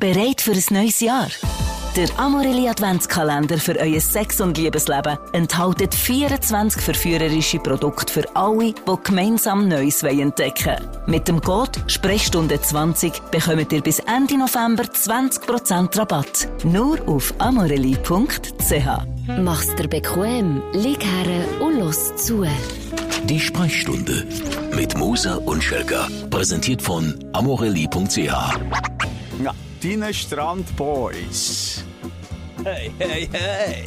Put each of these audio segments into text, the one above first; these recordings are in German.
Bereit für ein neues Jahr? Der Amorelli Adventskalender für euer Sex- und Liebesleben enthält 24 verführerische Produkte für alle, die gemeinsam Neues entdecken wollen. Mit dem Code Sprechstunde 20 bekommt ihr bis Ende November 20% Rabatt. Nur auf amorelli.ch. Mach's dir bequem, lieg her und los zu. Die Sprechstunde mit Musa und Schelga. Präsentiert von amorelli.ch. Ja, deine Strandboys. Hey, hey, hey.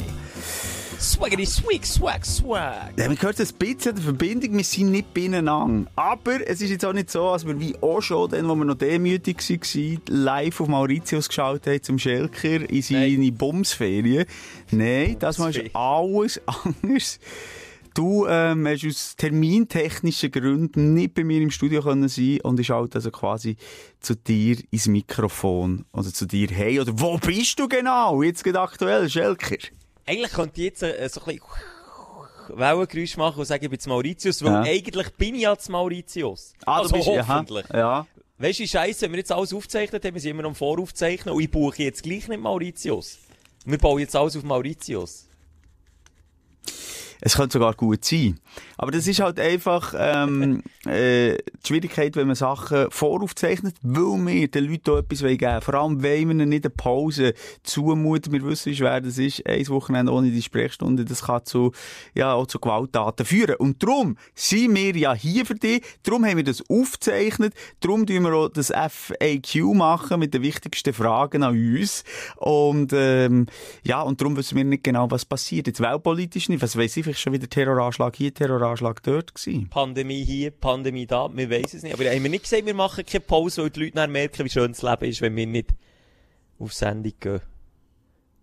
Swaggity swig, swag, swag. Ja, man hört ein bisschen der Verbindung, wir sind nicht beieinander. Aber es ist jetzt auch nicht so, als wir wie auch schon, dann, wo wir noch demütig waren, live auf Mauritius geschaut haben zum Schelker in seine Bumsferien. Nein, das war alles anders. Du ähm, hast aus termintechnischen Gründen nicht bei mir im Studio können sein und ich schalte also quasi zu dir ins Mikrofon oder zu dir hey oder wo bist du genau jetzt gerade aktuell Schelker? Eigentlich könnte ich jetzt äh, so ein bisschen Wellengeräusch machen und sagen, ich bin zu Mauritius, weil Ja. eigentlich bin ich ja zu Mauritius. Ah, also bist hoffentlich. Aha, ja. Weißt du, Scheiße, wenn wir jetzt alles aufzeichnet haben, wir sind immer noch am Voraufzeichnen und ich buche jetzt gleich nicht Mauritius. Wir bauen jetzt alles auf Mauritius. Es könnte sogar gut sein. Aber das ist halt einfach ähm, äh, die Schwierigkeit, wenn man Sachen voraufzeichnet, weil wir den Leuten auch etwas geben wollen. Vor allem, wenn wir ihnen nicht eine Pause zumuten. Wir wissen, wie schwer das ist. Ein Wochenende ohne die Sprechstunde, das kann zu, ja, auch zu Gewalttaten führen. Und darum sind wir ja hier für dich. Darum haben wir das aufgezeichnet. Darum tun wir auch das FAQ machen mit den wichtigsten Fragen an uns. Und, ähm, ja, und darum wissen wir nicht genau, was passiert. Jetzt weltpolitisch nicht. Was weiss ich, vielleicht schon wieder Terroranschlag hier, Terroranschlag dort gewesen. Pandemie hier, Pandemie da, wir wissen es nicht. Aber haben wir nicht gesagt, wir machen keine Pause, weil die Leute merken, wie schön das Leben ist, wenn wir nicht auf Sendung gehen.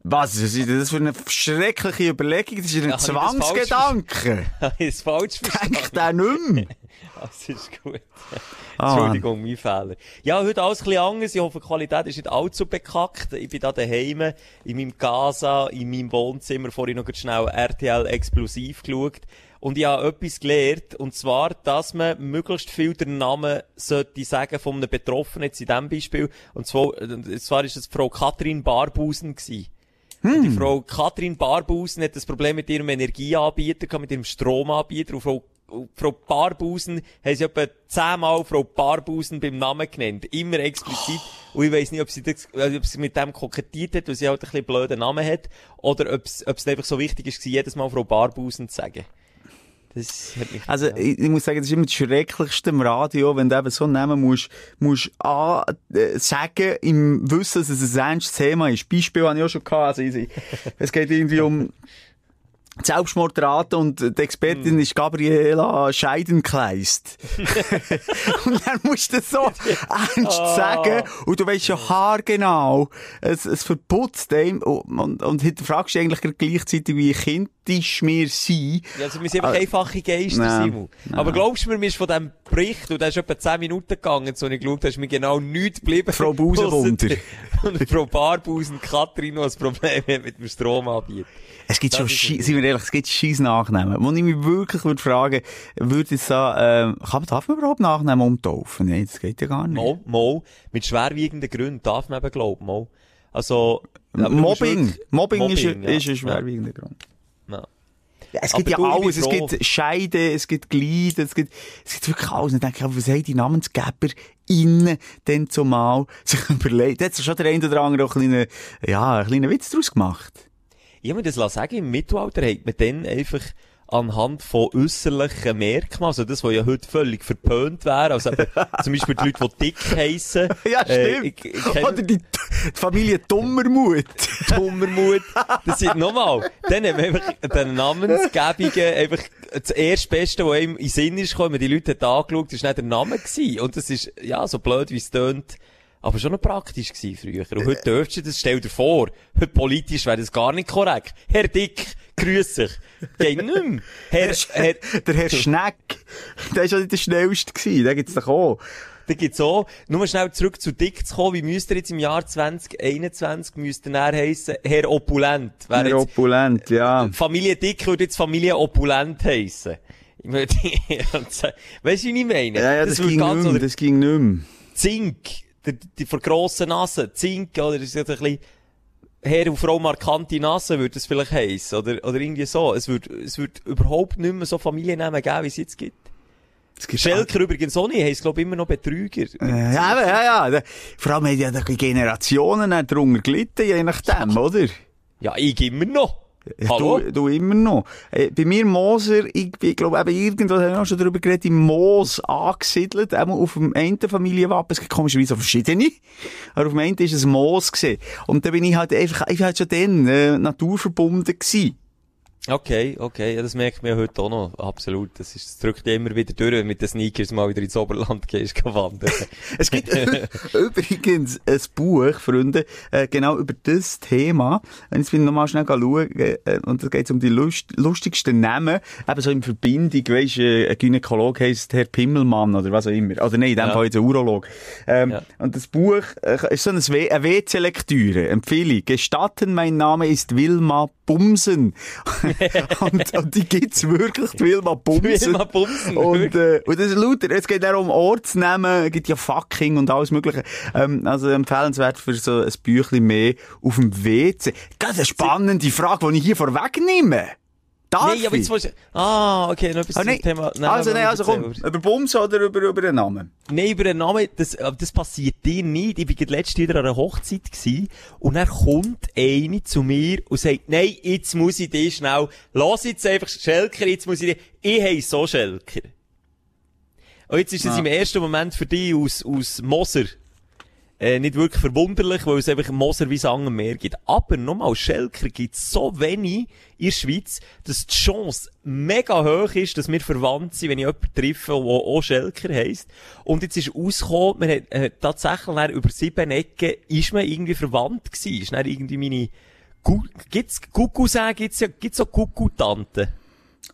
Was ist das für eine schreckliche Überlegung? Das ist ein Ja, das Zwangsgedanke. Es falsch verstanden? Denkt der nicht mehr? Das ist gut. Ah, Entschuldigung, mein Fehler. Ja, heute alles ein bisschen anders. Ich hoffe, die Qualität ist nicht allzu bekackt. Ich bin da daheim, in meinem Casa, in meinem Wohnzimmer, vorhin noch ganz schnell RTL Explosiv geschaut. Und ich habe etwas gelernt, und zwar, dass man möglichst viel den Namen sollte sagen von einem Betroffenen, jetzt in diesem Beispiel. Und zwar, und zwar ist es Frau Katrin Barbusen gewesen. Und Die Frau Katrin Barbusen hat das Problem mit ihrem Energieanbieter, mit ihrem Stromanbieter. Und Frau, Frau Barbusen haben sie etwa zehnmal Frau Barbusen beim Namen genannt. Immer explizit. Und ich weiss nicht, ob sie, das, also ob sie mit dem kokettiert hat, weil sie halt ein bisschen blöden Namen hat, oder ob es, ob es einfach so wichtig ist, jedes Mal Frau Barbusen zu sagen. Das hat mich, Also, ja. ich, ich muss sagen, das ist immer das Schrecklichste im Radio, wenn du eben so einen Namen musst, musst A, äh, sagen, im Wissen, dass es ein ernstes Thema ist. Beispiel habe ich auch schon gehabt. Also, ich- es geht irgendwie um Selbstmordrate und die Expertin ist Gabriela Scheidenkleist. und dann musst du das so ernst sagen und du weißt schon haargenau, es, es verputzt dem und, und, und hinterfragst eigentlich gleichzeitig, wie kindisch wir sind. Ja, also wir sind einfach Ah, einfache Geister, nein, Simon. nein. Aber glaubst du mir, mir ist von diesem Bericht, und der ist etwa 10 Minuten gegangen, so ich geschaut habe, ist mir genau nichts geblieben. Frau Busenwunder. Und Frau Barbusen, Katrin, die ein Problem hat mit dem Stromanbieter. Es gibt Das schon, sind wir ehrlich, es gibt scheiß Nachnamen. Wo ich mich wirklich würde fragen, würde ich sagen, kann man, darf man überhaupt Nachnamen umtaufen? Nein, das geht ja gar nicht. Mal, mal, mit schwerwiegenden Gründen darf man eben glauben, mal. Also, Mobbing. wirklich- Mobbing, ist, Mobbing, ist ein ja. schwerwiegender Grund. Ja. Ja, es Aber gibt ja ich bin alles. Es gibt Scheide, es gibt Glieder, es gibt, es gibt wirklich alles. Und ich denke, aber was haben die Namensgeber innen denn zumal sich überlegt? Da hat sich schon der eine oder andere auch einen kleinen, ja, einen kleinen Witz draus gemacht. Ich mir das sagen, im Mittelalter hat man dann einfach anhand von äußerlichen Merkmalen, also das, was ja heute völlig verpönt wäre, also eben, zum Beispiel die Leute, die dick heissen. Ja, äh, stimmt. ich, ich kenn- Oder die, die Familie Dummermut. Dummermut. Das sind nochmal. Dann haben wir einfach den Namensgebungen einfach das erste Beste, was einem in den Sinn ist gekommen, die Leute hat angeschaut, ist nicht der Name gewesen. Und das ist, ja, so blöd wie es tönt, aber schon noch praktisch gewesen früher. Und heute dürftest du das, stell dir vor, heute politisch wäre das gar nicht korrekt. Herr Dick, grüß dich. Geht nicht mehr. Herr, Herr, Der Herr Schneck, der war schon nicht der schnellste gewesen. Den gibt's doch auch. Da gibt's auch, nur schnell zurück zu Dick zu kommen, wie müsste er jetzt im Jahr 2021, müsste er heissen, Herr Opulent. Herr jetzt- Opulent, ja. Familie Dick würde jetzt Familie Opulent heissen. Weißt du, wie ich meine? Ja, ja, das, würde ging ganz- nicht mehr, das ging nicht mehr. Zink. Die, die vor grossen Nase, Zink, oder, ist ein bisschen, Herr und Frau markante Nase würde es vielleicht heissen, oder, oder irgendwie so. Es würde, es würde überhaupt nicht mehr so Familiennamen geben, wie es jetzt gibt. Es gibt Schelker übrigens auch nicht, heisst, glaube ich, immer noch Betrüger. Äh, ja, ja, ja. Vor allem haben ja die Generationen darunter gelitten, je nachdem, oder? Ja, ich immer noch. Ja, Hallo? Du, du immer noch. Äh, bei mir Moser, ich, ich glaube eben irgendwo, haben wir auch schon darüber geredet, im Moos angesiedelt, eben auf dem einen Familienwappen, es gibt komischerweise auch verschiedene, aber auf dem einen ist es Moos gewesen. Und da bin ich halt einfach, ich war halt schon dann, äh, naturverbunden gewesen. Okay, okay, ja, das merkt man ja heute auch noch, absolut. Das, ist, das drückt ja immer wieder durch, wenn mit den Sneakers mal wieder ins Oberland gehst, geh wandern. Es gibt übrigens ein Buch, Freunde, äh, genau über das Thema. Wenn ich bin nochmal schnell schauen, äh, und da geht es um die Lust, lustigsten Namen, eben so in Verbindung, weisst, äh, ein Gynäkolog heisst Herr Pimmelmann oder was auch immer. Oder nein, in dem Ja. Fall jetzt ein Urolog. Ähm, Ja. Und das Buch äh, ist so eine WC-Lektüre, Empfehlung. Gestatten, mein Name ist Wilma Bumsen. und, und die gibt's wirklich, die Wilma Bumsen. Wilma Bumsen, Und, äh, und das ist lauter. Es geht auch um Ortsnamen, es gibt ja Fucking und alles Mögliche. Ähm, also empfehlenswert für so ein Büchlein mehr auf dem WC. Ganz eine spannende Frage, die ich hier vorwegnehme. Darf Nein, aber jetzt willst du... Ah, okay, noch etwas Ah, zum nein. Thema... also, nein, also komm, über Bums oder über, über den Namen? Nein, über den Namen, das, aber das passiert dir nicht. Ich war letztes wieder an einer Hochzeit gewesen, und dann kommt eine zu mir und sagt, nein, jetzt muss ich dich schnell, lass jetzt einfach Schelker, jetzt muss ich dich, ich heiss so Schelker. Und jetzt ist es Ah. im ersten Moment für dich aus, aus Moser, äh, nicht wirklich verwunderlich, weil es einfach Moser wie Sang am Meer gibt. Aber nochmal, Schelker gibt so wenig in der Schweiz, dass die Chance mega hoch ist, dass wir verwandt sind, wenn ich jemanden treffe, der auch Schelker heisst. Und jetzt ist rausgekommen, wir haben, äh, tatsächlich über sieben Ecken ist man irgendwie verwandt gewesen. Ist dann irgendwie meine, Gu gibt's, Kuckuck gibt's ja, gibt's auch Kuckuck-Tante?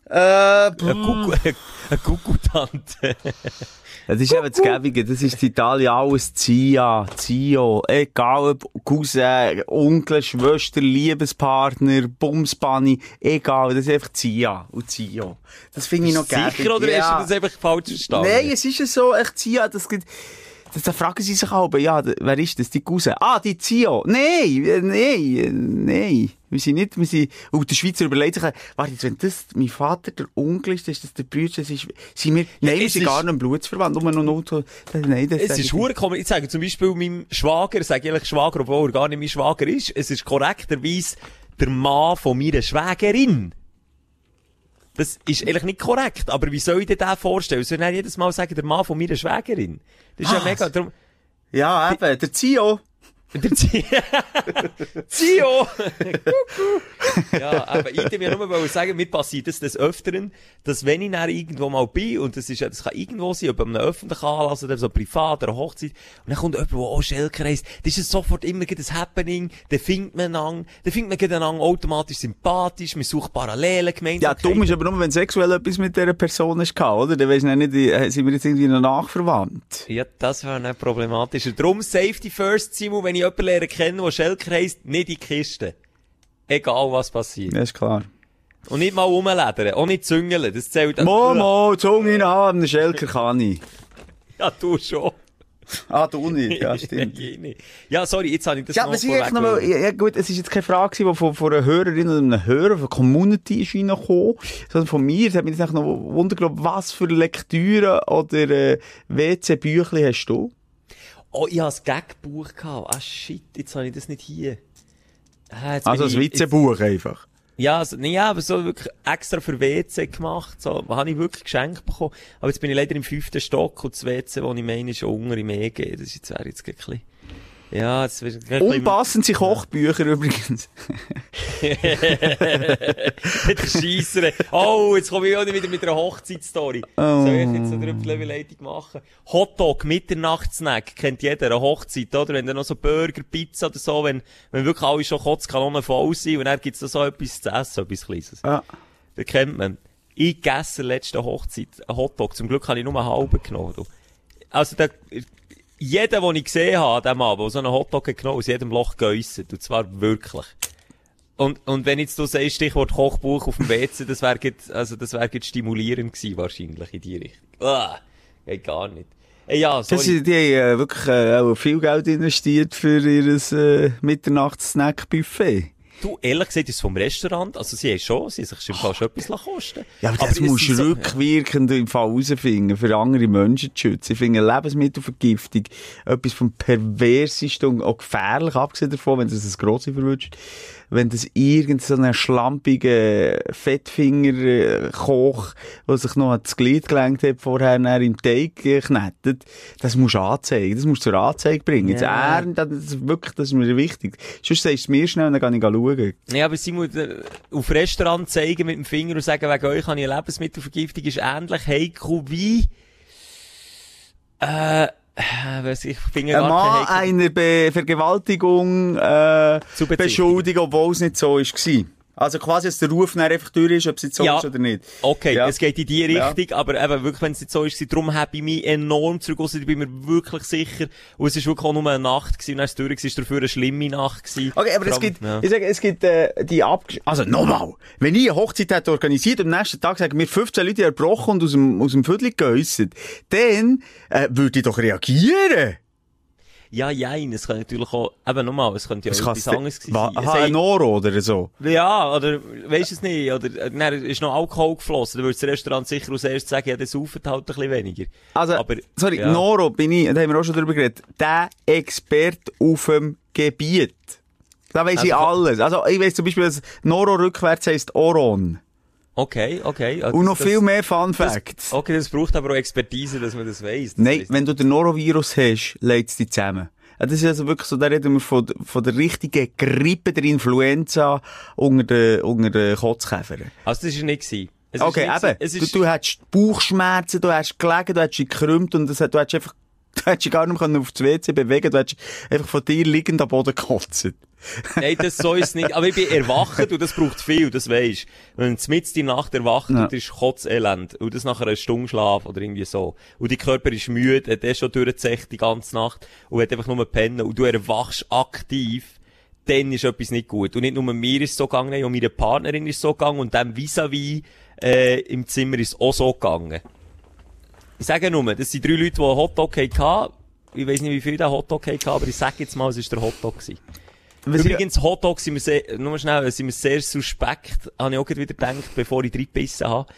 Äh, Eine Kuckuck, eine Kuckuck-Tante. Das ist eben das Gäbige, das ist in Italien alles Zia, Zio, egal ob Cousin, Onkel, Schwester, Liebespartner, Bumsbunny, egal, das ist einfach Zia und Zio. Das finde ich noch gäbig. Sicher, oder ja. hast du das einfach falsch verstanden? Nein, es ist ja so, echt Zia, das gibt, da fragen sie sich auch, ja, wer ist das, die Cousin? Ah, die Zio. Nein, äh, nein, äh, nein. Wir sind nicht, wir sind, und der Schweizer überlegt sich, warte, jetzt, wenn das mein Vater der Onkel ist, ist das der Bruder, das ist, sind wir, nein, wir sind gar nicht blutsverwandt, nur noch Auto, nein, das Es ist komisch. Ich sage zum Beispiel meinem Schwager, sage ich eigentlich Schwager, obwohl er gar nicht mein Schwager ist. Es ist korrekterweise der Mann von meiner Schwägerin. Das ist eigentlich nicht korrekt. Aber wie soll ich dir den vorstellen? Soll ich jedes Mal sagen, der Mann von meiner Schwägerin? Das ist ja Was? mega, darum, Ja, eben, der Zio. Zio! Ja, aber ich wollte mir nur mal sagen, mir passiert das des Öfteren, dass wenn ich dann irgendwo mal bin, und das ist ja, das kann irgendwo sein, ob an einem öffentlichen Anlass oder so privat oder Hochzeit, und dann kommt jemand, der auch Schelker heisst, das ist sofort immer ein Happening, dann findet man an, dann findet man einander automatisch sympathisch, man sucht Parallelen, Ja, Gemeinsamkeiten. dumm ist aber nur, wenn sexuell etwas mit dieser Person ist, oder? Dann weisst du nicht, äh, sind wir jetzt irgendwie noch nachverwandt. Ja, das wäre nicht problematischer. Drum Safety First, Simon, wenn ich jemanden lernen kenne, der Schelker heisst, nicht in die Kiste. Egal was passiert. Das ist klar. Und nicht mal rumledern, auch nicht züngeln, das zählt Momo, Zunge in haben, einen Schelker kann ich. Ja, du schon. Ah, du nicht, ja, stimmt. Ja, sorry, jetzt habe ich das Ja, noch aber echt noch mal, vorweg- ja, ja, gut, es ist jetzt keine Frage, gewesen, die von, von einer Hörerin oder einem Hörer, von der Community ist reingekommen, sondern von mir. Es hat mich jetzt noch Wunder genommen, was für Lektüren oder äh, WC-Büchli hast du? Oh, ich habe ein Gagbuch gehabt. Ah, shit, jetzt habe ich das nicht hier. Ah, Also ein WC-Buch einfach. Ja, also, nee, ja, aber so wirklich extra für WC gemacht. So, habe ich wirklich geschenkt bekommen. Aber jetzt bin ich leider im fünften Stock und das WC, wo ich meine, ist unter im EG. Das ist jetzt, wäre jetzt ein bisschen... Ja, das wird Unpassend sind Kochbücher übrigens. der Scheisser. Oh, jetzt komme ich auch wieder mit einer Hochzeitsstory. Oh. Soll ich jetzt eine Überleitung machen? Hotdog, Mitternachtssnack, kennt jeder, eine Hochzeit, oder? Wenn dann noch so Burger, Pizza oder so, wenn, wenn wirklich alle schon Kotzkanonen voll sind und dann gibt's da so etwas zu essen, etwas Kleines. Ja. Das kennt man. Ich gegessen letzte Hochzeit einen Hotdog. Zum Glück habe ich nur einen halben genommen. du. Also, der, jeder, den ich gesehen habe, dem Abend, der so einen Hotdog hat genommen, aus jedem Loch geäussert. Und zwar wirklich. Und, und wenn jetzt du sagst, Stichwort Kochbuch auf dem WC, das wäre also das wäre stimulierend gewesen, wahrscheinlich, in die Richtung. Ah, geht gar nicht. Äh, ja, Das, sorry. ist- die haben äh, wirklich äh, auch viel Geld investiert für ihr äh, Mitternachts-Snack-Buffet. Du, ehrlich gesagt, ist es vom Restaurant, also sie haben schon, sie haben sich schon fast etwas lassen kosten. Ja, aber das es musst du so- rückwirkend im Fall herausfinden, für andere Menschen zu schützen. Ich finde Lebensmittelvergiftung etwas vom perversesten und auch gefährlich, abgesehen davon, wenn das ein Grossi verwünscht. Wenn das irgend so ein schlampiger Fettfinger-Koch, der sich noch ans Glied gelenkt hat, vorher dann im Teig äh, knettet, das musst du anzeigen. Das musst du zur Anzeige bringen. Jetzt Ja. Ehren, das ist wirklich, das ist mir wichtig. Sonst sagst du es mir schnell und dann kann ich schauen. Ja, aber sie muss äh, auf Restaurant zeigen mit dem Finger und sagen, wegen euch habe ich eine Lebensmittelvergiftung, ist ähnlich heikel wie, äh, weiss ich, Finger Ein Mann einer Be Vergewaltigung äh, beschuldigen, obwohl es nicht so war. Also quasi, dass der Ruf dann einfach durch ist, ob es jetzt so Ja. ist oder nicht. Okay, Ja. es geht in die Ja. Richtung, aber eben wirklich, wenn es nicht so ist, darum habe ich mich enorm zurückgezogen, ich bin mir wirklich sicher, und es ist wirklich auch nur eine Nacht gewesen, und dann ist es durch, es war dafür eine schlimme Nacht gewesen. Okay, aber es Vor gibt, ja. ich sage, es gibt äh, die Abgesch... Also nochmal, wenn ich eine Hochzeit hätte organisiert und am nächsten Tag sagen mir 15 Leute erbrochen und aus dem, aus dem Viertel geäussert, dann äh, würde ich doch reagieren. Ja, jein, es kann natürlich auch, eben nochmal, es könnte ja Es auch etwas anderes sein. Aha, ein Oro oder so. Ja, oder, weisst du es nicht, oder, dann ist noch Alkohol geflossen, dann würde das Restaurant sicher als erstes sagen, ja, das saufen halt ein bisschen weniger. Also, aber, sorry, ja. Noro bin ich, da haben wir auch schon drüber geredet, der Experte auf dem Gebiet. Da weiss ich Also- alles. Also, ich weiss zum Beispiel, dass Noro rückwärts heisst Oron. Okay, okay. ja, Und noch das- viel mehr Fun das- Facts. Okay, das braucht aber auch Expertise, dass man das weiss. Das Nein, wenn du den Norovirus hast, legt es dich zusammen. Das ist also wirklich so, da reden wir von, von der richtigen Grippe, der Influenza unter den, unter den Kotzkäfern. Also, das war nicht gewesen. Es Okay, eben. Es Du, du hättest Bauchschmerzen, du hättest gelegen, du hättest dich gekrümmt und das, du hättest einfach, du hättest dich gar nicht mehr auf das WC bewegen du hättest einfach von dir liegend am Boden gekotzt. Nein, das so ist es nicht. Aber ich bin erwacht und das braucht viel, das weisst. Wenn du mitten in der Nacht erwacht Ja. und das ist Kotzelend. Und das nach einer Stunde Schlaf oder irgendwie so. Und dein Körper ist müde, hat eh schon durchgezecht die ganze Nacht und hat einfach nur pennen. Und du erwachst aktiv. Dann ist etwas nicht gut. Und nicht nur mir ist es so gegangen, auch meiner Partnerin ist es so gegangen und dem vis-à-vis, äh, im Zimmer ist es auch so gegangen. Ich sage nur, das sind drei Leute, die einen Hotdog hatten. Ich weiss nicht, wie viel der Hotdog hatten, aber ich sage jetzt mal, es war der Hotdog. Gewesen. Was Übrigens, Hotdogs sind mir sehr, nur schnell, sind mir sehr suspekt, habe ich auch wieder gedacht, bevor ich reingebissen habe,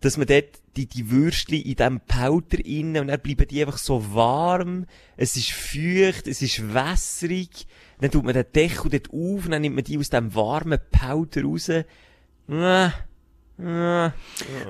dass man dort die, die Würstchen in diesem Powder innen, und dann bleiben die einfach so warm, es ist feucht, es ist wässrig, dann tut man den Deckel dort auf, und dann nimmt man die aus dem warmen Powder raus. Äh, äh.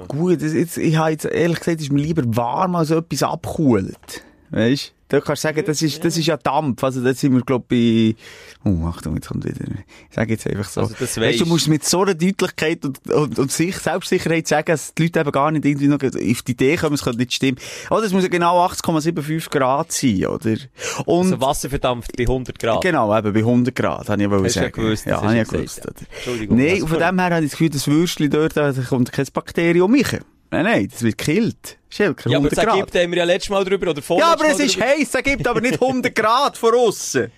Gut, jetzt, ich habe jetzt, ehrlich gesagt, ist mir lieber warm als etwas abkühlt. Weißt du? Da kannst du sagen, das ist, das ist ja Dampf. Also, da sind wir, glaube ich, bei, oh, Achtung, jetzt kommt wieder, ich sage jetzt einfach so. Also, das weißt, du musst mit so einer Deutlichkeit und, und, und sich, Selbstsicherheit sagen, dass die Leute eben gar nicht irgendwie noch auf die Idee kommen, es könnte nicht stimmen. Oder es muss ja genau 80,75 Grad sein, oder? Und, Also Wasser verdampft bei 100 Grad. Genau, eben bei 100 Grad, habe ich Hast du ja sagen. gewusst, ja, das habe ich ja gewusst. Entschuldigung, Nein, von dem her habe ich das Gefühl, das Würstchen dort, da kommt kein Bakterium mich. Nein, nein, das wird gekillt. Schelker, Ja, aber 100 das Grad. gibt, haben wir ja letztes Mal drüber, oder Ja, vorletztes aber es ist heiß, es gibt aber nicht 100 Grad von außen.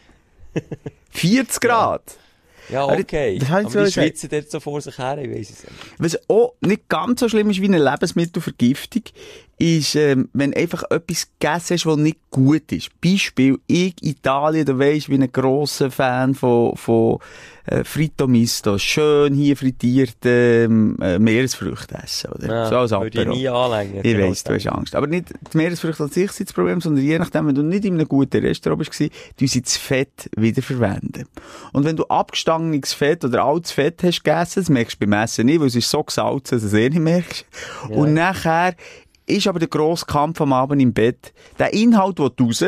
40 Grad. Ja, okay. das aber so die schwitzen dort so vor sich her, ich weiss es nicht. Was auch nicht ganz so schlimm ist wie eine Lebensmittelvergiftung, ist, ähm, wenn einfach etwas gegessen hast, was nicht gut ist. Beispiel, ich, Italien, du weisst, ich bin ein grosser Fan von, von äh, Fritto Misto. Schön hier frittierte ähm, äh, Meeresfrüchte essen, oder? Ja, so als würde ich nie anlängen. Ich weiss, du hast Angst. Aber nicht die Meeresfrüchte an sich sind das Problem, sondern je nachdem, wenn du nicht in einem guten Restaurant bist, du sie das Fett wiederverwenden. Und wenn du abgestangenes Fett oder altes Fett hast gegessen, das merkst du beim Essen nicht, weil es ist so gesalzen, dass du es eh nicht merkst. Und nachher ist aber der grosse Kampf am Abend im Bett. Der Inhalt will raus.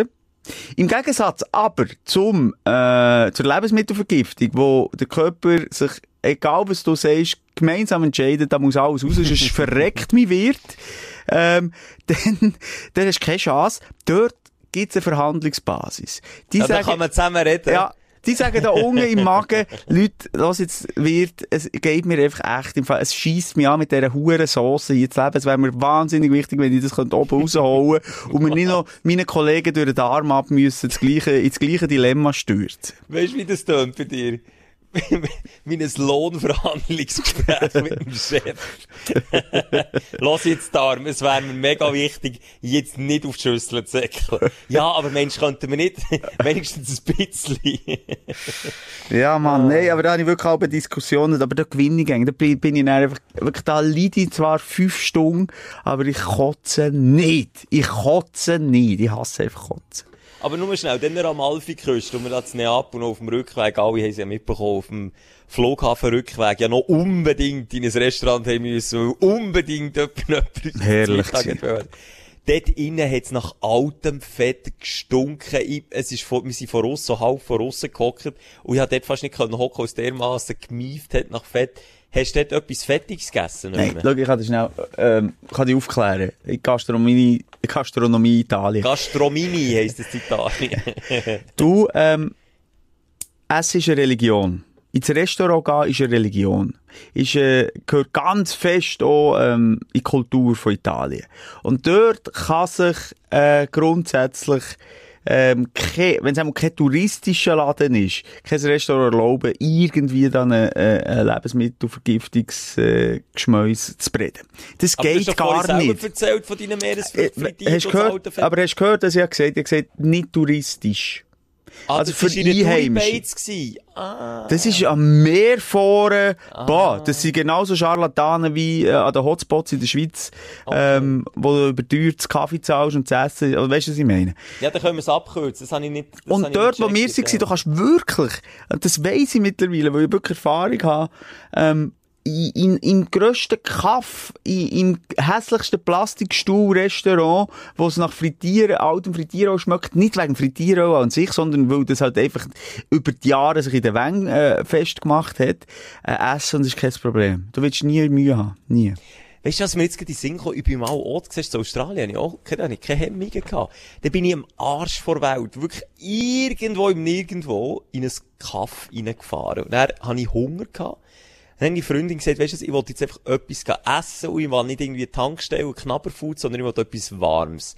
Im Gegensatz aber zum, äh, zur Lebensmittelvergiftung, wo der Körper sich, egal was du sagst, gemeinsam entscheidet, da muss alles raus, sonst verreckt mich wird, ähm, dann, dann hast du keine Chance. Dort gibt's eine Verhandlungsbasis. Die Ja, da kann man zusammen reden. ja, die sagen da unten im Magen, Leute, los jetzt wird, es geht mir einfach echt im Fall, es schießt mich an mit dieser huren hier zu leben. Es wäre mir wahnsinnig wichtig, wenn ich das könnte oben rausholen und mir nicht noch meine Kollegen durch den Arm ab müssen, das gleiche, ins gleiche Dilemma stürzen. Weißt du, wie das tönt bei dir? wie Lohnverhandlungsgespräch mit dem Chef. Lass jetzt da, es wäre mir mega wichtig, jetzt nicht auf die Schüssel zu säckeln. Ja, aber Mensch, könnten wir nicht wenigstens ein bisschen. Ja, Mann, nee, aber da habe ich wirklich auch Diskussionen, aber da gewinne ich. Da bin ich einfach, wirklich, da leide ich zwar fünf Stunden, aber ich kotze nicht. Ich kotze nicht. Ich hasse einfach kotzen. Aber nur schnell, dann am Amalfi-Küste, und wir da zu Neapel noch auf dem Rückweg, alle haben sie ja mitbekommen, auf dem Flughafenrückweg, ja noch unbedingt in ein Restaurant haben müssen, unbedingt jemand etwas Herrlich. Dort innen hat's nach altem Fett gestunken. Ich, es ist von, wir sind von aussen, so halb von aussen gehockt. Und ich hab dort fast nicht können hocken, es dermassen gemieft hat nach Fett. Hast du dort etwas Fettiges gegessen? Nein, schau, ich kann das schnell, ähm, kann dich aufklären. In Gastronomie, Gastronomie Italien. Gastromini heisst das in Italien. Du, ähm, es ist eine Religion. Ins Restaurant gehen ist eine Religion. Ist, äh, gehört ganz fest auch, ähm, in die Kultur von Italien. Und dort kann sich, äh, grundsätzlich, ähm, wenn es einmal kein touristischer Laden ist, kein Restaurant erlauben, irgendwie dann ein, äh, ein Lebensmittelvergiftungsgeschmäus zu breden. Das Aber geht vorhin gar nicht. erzählt von deinen Äh, Meeresfrittierungen hast du gehört, aber hast du gehört, dass ich gesagt habe, ich habe gesagt, nicht touristisch. Ah, also das für war in der Einheimische. Touri-Bates gewesen. Ah. Das ist am Meer vorne. Boah, das sind genauso Scharlatanen wie äh, an den Hotspots in der Schweiz, ähm, wo du überteuertes Kaffee zahlst und zu essen. Oder weißt du, was ich meine? Ja, dann können wir es abkürzen. Das habe ich nicht. Das und ich dort, nicht wo wir waren, du kannst wirklich, und das weiss ich mittlerweile, weil ich wirklich Erfahrung habe, ähm, in, im grössten Kaff, in, im hässlichsten Plastikstuhl-Restaurant, wo es nach Frittieren, altem Frittieren auch schmeckt, nicht wegen Frittieren an sich, sondern weil das halt einfach über die Jahre sich in den Wängen äh, festgemacht hat, äh, essen und das ist kein Problem. Du willst nie Mühe haben. Nie. Weißt du, was mir jetzt gerade in Sinn kam? Ich bin mal Ort gesehen, in Australien, auch keine, habe ich keine Hemmungen gehabt. Da bin ich am Arsch vor Welt, wirklich irgendwo im Nirgendwo in ein Kaff reingefahren. Und dann hatte ich Hunger gehabt. Dann hat die Freundin gesagt, weißt du, was, ich wollte jetzt einfach etwas essen und ich will nicht irgendwie Tankstelle, Knabberfood, sondern ich wollte etwas Warmes.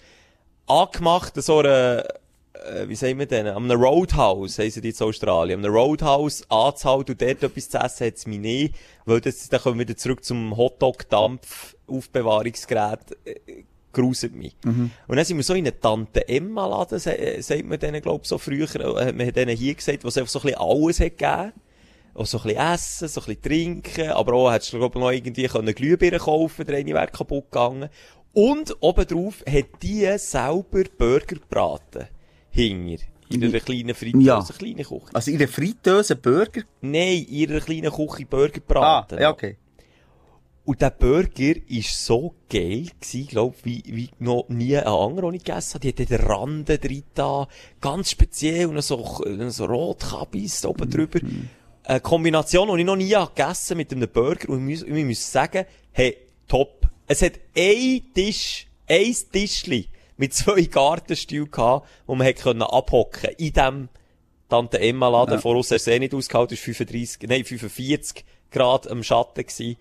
Angemacht, so eine, äh, wie sagen wir denn, am einem Roadhouse, heissen die in Australien, am einem Roadhouse anzuhalten und dort etwas zu essen, hat's mich nicht, weil das, dann kommen wir wieder zurück zum Hotdog-Dampf, Aufbewahrungsgerät, äh, gruselt mich. Und dann sind wir so in eine Tante Emma-Laden, sa- sagt man denen, glaub so früher, äh, man hat denen hier gesagt, wo es einfach so ein bisschen alles hat gegeben. Auch so ein bisschen essen, so ein bisschen trinken, aber auch hättest du, glaub noch irgendwie können Glühbirnen kaufen, der eine wäre kaputt gegangen. Und obendrauf hat die selber Burger gebraten. Hinger. In einer kleinen Fritteuse, Ja. kleine Küche. Also in der Fritteuse Burger? Nein, in ihrer kleinen Küche Burger Ah, gebraten. ja, okay. Und der Burger ist so geil gewesen, glaub, wie, wie noch nie ein anderer, den ich gegessen habe. Die hat den Randen drin da, ganz speziell, und so, so Rotkabis oben drüber. Eine Kombination, die ich noch nie habe gegessen mit einem Burger. Und ich muss, ich muss sagen, hey, top. Es hat ein Tisch, ein Tischli mit zwei Gartenstühlen gehabt, wo man hätte können abhocken in dem Tante Emma Laden. Ja. Voraus hast du eh nicht ausgehalten, es war 35, nein, 45 Grad am Schatten gewesen.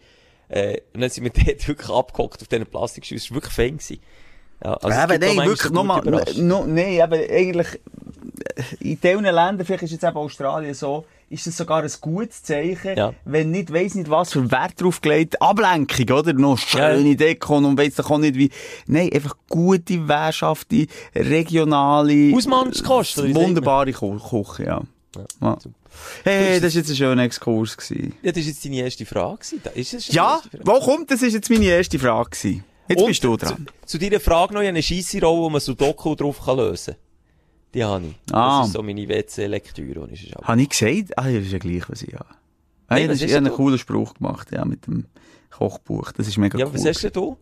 Äh, und dann sind wir dort wirklich abgehockt auf diesen Plastikstühlen. Es war wirklich fein gewesen. Ja, also auch nein, wirklich nochmal, no, nein, aber eigentlich, äh, in diesen Ländern, vielleicht ist jetzt eben Australien so, ist das sogar ein gutes Zeichen, Ja. wenn nicht, weiss nicht was für Wert drauf gelegt, Ablenkung, oder? Noch schöne Dekon und weiss doch auch nicht wie, nein, einfach gute, wehrschafte, regionale, man? wunderbare Küche, ja. ja. Hey, das war jetzt ein schöner Exkurs. Gewesen. Ja, das war jetzt deine erste Frage. ist es schon Ja, Frage. wo kommt, das ist jetzt meine erste Frage gewesen. Jetzt Und bist du dran. Zu, zu deiner Frage noch, eine scheisse Rolle, wo man Sudoku drauf kann lösen kann. Die habe ich. Ah. Das ist so meine WC-Lektüre, ich Habe ich gesagt? Ah, das ist ja gleich, was ich habe. Ah, was das ist hast ja einen du? coolen Spruch gemacht, ja, mit dem Kochbuch. Das ist mega Ja, cool. was hast denn du?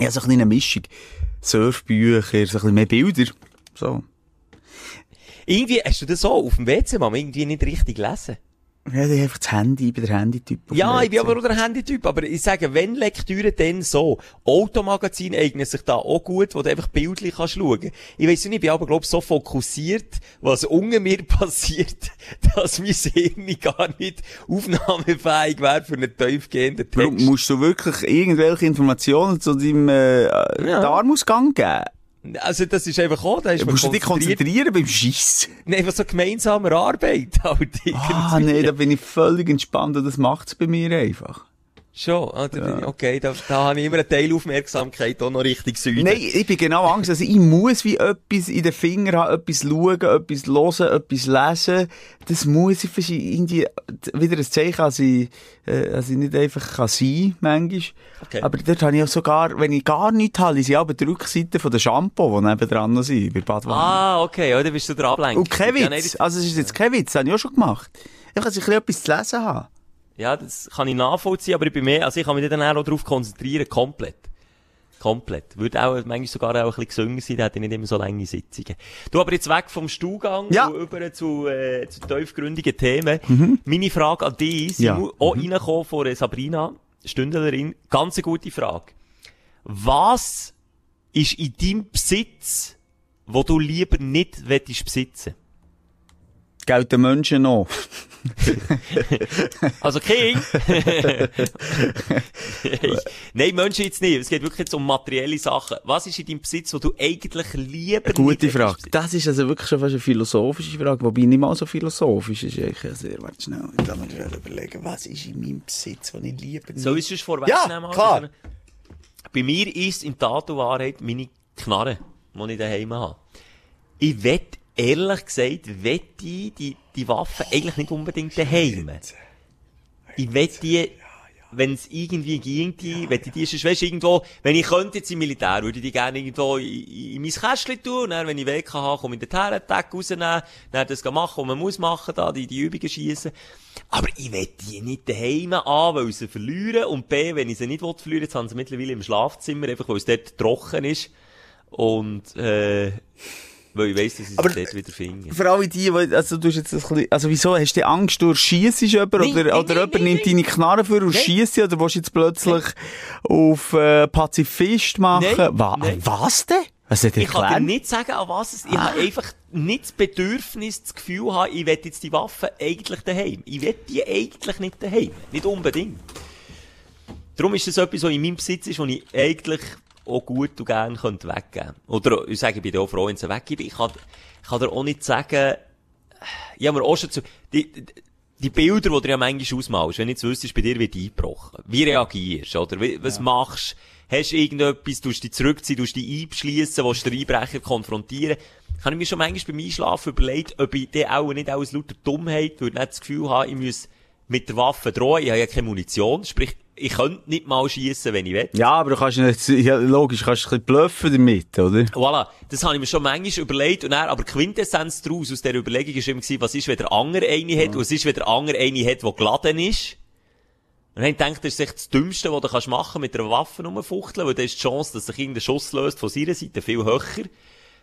Ja, so ein bisschen eine Mischung. Surfbücher, so ein bisschen mehr Bilder. So. Irgendwie, hast du das so auf dem WC, Mama, irgendwie nicht richtig lesen? Ja, ich einfach das Handy, ich bin der Handytyp. Ja, ich bin aber auch der Handytyp, aber ich sage, wenn Lektüre, dann so. Automagazin eignet sich da auch gut, wo du einfach bildlich kannst schauen. Ich weiss nicht, ich bin aber, glaub so fokussiert, was unter mir passiert, dass mein Hirn gar nicht aufnahmefähig wäre für einen tiefgehenden Warum Text. musst du wirklich irgendwelche Informationen zu deinem äh, Darmausgang geben? Also, das ist einfach auch, da ist man Musst du dich konzentrieren beim Schießen? Nee, einfach so gemeinsamer Arbeit halt. Ah, irgendwie. nee, da bin ich völlig entspannt und das macht's bei mir einfach. Schon, ah, ich- okay, da, da habe ich immer eine Teilaufmerksamkeit auch noch richtig Süden. Nein, ich bin genau Angst. Also ich muss wie etwas in den Fingern haben, etwas schauen, etwas hören, etwas lesen. Das muss ich fast irgendwie wieder ein Zeichen, als ich, äh, als ich nicht einfach kann sein manchmal. Okay. Aber dort habe ich auch sogar, wenn ich gar nichts habe, sind aber die Rückseiten von der Shampoo, die nebenan noch sind, bei Badwanne. Ah, okay, ja, dann bist du der Ablenkung. Und kein Ja, Witz. das, Also es ist jetzt kein Witz, das habe ich auch schon gemacht. Ich kann sich ein bisschen etwas zu lesen haben. Ja, das kann ich nachvollziehen, aber ich bin mehr, also ich kann mich dann auch darauf konzentrieren, komplett. Komplett. Würde auch, manchmal sogar auch ein bisschen gesungen sein, da hätte ich nicht immer so lange Sitzungen. Du, aber jetzt weg vom Stuhlgang Ja. und über zu, äh, zu tiefgründigen Themen. Meine Frage an dich, sie Ja. muss auch reinkommen von der Sabrina, Stündlerin. Ganz eine gute Frage. Was ist in deinem Besitz, wo du lieber nicht wettisch besitzen? Gelten Menschen noch. Also King. Nein, Menschen jetzt nicht. Es geht wirklich jetzt um materielle Sachen. Was ist in deinem Besitz, wo du eigentlich lieber Gute nicht Frage. Das ist also wirklich schon fast eine philosophische Frage, wobei nicht mal so philosophisch ist. Ich sehr, warte schnell, ich muss mir überlegen, was ist in meinem Besitz, den ich lieber nicht... Soll ich es vorweg Ja, nehmen? klar. Bei mir ist in Tat und Wahrheit meine Knarre, die ich daheim habe. Ich wett, ehrlich gesagt, wett ich die, die Waffe eigentlich nicht unbedingt daheim. Ich wett die, wenn es irgendwie ginge, wett ich die, sonst weisst du, irgendwo, wenn ich könnte jetzt im Militär, würde ich die gerne irgendwo in, in, in mein Kästchen tun, und dann, wenn ich weg habe, komme ich den Herrentag rausnehmen, dann das machen, was man muss machen, da, die, die Übungen schießen. Aber ich will die nicht daheim an, weil sie verlieren, und B, wenn ich sie nicht will verlieren, jetzt haben sie mittlerweile im Schlafzimmer, einfach weil es dort trocken ist, und, äh, weil ich weiss, dass ich sie Aber- dort wieder finde. Vor allem die, die- also du hast jetzt ein bisschen, also wieso, hast du Angst, du schiessest jemand, Nein, oder, nein, oder nein, jemand nimmt deine Knarre für und schiesst oder willst du jetzt plötzlich auf, äh, Pazifist machen? Wa. Was denn? Was hat Ich kann dir nicht sagen, an was es, ich habe einfach nicht das Bedürfnis, das Gefühl haben, ich will jetzt die Waffe eigentlich daheim. Ich will die eigentlich nicht daheim. Nicht unbedingt. Darum ist das etwas, was in meinem Besitz ist, was ich eigentlich auch gut und gerne könnte weggeben. Oder, ich sage, ich bin auch froh, wenn sie weggebe. Ich kann, ich kann dir auch nicht sagen, ich habe mir auch schon zu, die, die, die Bilder, die du ja manchmal ausmalst, wenn du jetzt wüsstest, bei dir wird eingebrochen. Wie reagierst, oder? Wie, was machst Hast du irgendetwas, tust du dich zurückziehen, tust du dich einschliessen, willst du den Einbrecher konfrontieren? Kann ich mir schon manchmal beim Einschlafen überlegt, ob ich den auch nicht aus lauter Dummheit, würde nicht das Gefühl haben, ich muss mit der Waffe drohen, ich habe ja keine Munition, sprich, ich könnte nicht mal schiessen, wenn ich will. Ja, aber du kannst nicht, ja, logisch, kannst du ein bisschen bluffen damit, oder? Voilà, das habe ich mir schon manchmal überlegt und dann, aber die Quintessenz daraus, aus dieser Überlegung ist immer gewesen, was ist, wenn der andere eine hat, und was ist, wenn der andere eine hat, der geladen ist. Und dann denkt, das ist echt das Dümmste, was du kannst machen mit einer Waffe rumfuchteln, weil dann ist die Chance, dass sich irgendein Schuss löst von seiner Seite viel höher.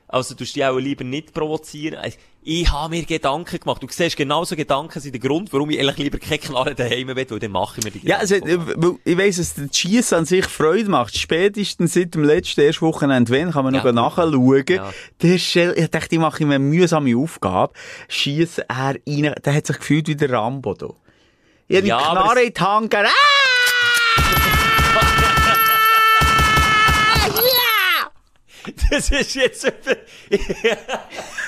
Also, du die auch lieber nicht provozieren. Also, Ich habe mir Gedanken gemacht. Du siehst, genauso Gedanken sind der Grund, warum ich eigentlich lieber keine Knarre daheim will, weil dann mache ich mir die Ja, also, Gedanken. äh, ich weiss, dass der Schießen an sich Freude macht. Spätestens seit dem letzten ersten Wochenende, wenn, kann man noch Ja. nachschauen. Ja. Der Schell, ich dachte, ich mache ihm eine mühsame Aufgabe. Schießen er rein, der hat sich gefühlt wie der Rambo da. Ich habe Ja, die aber Knarre in die Hand gegeben. Das ist jetzt!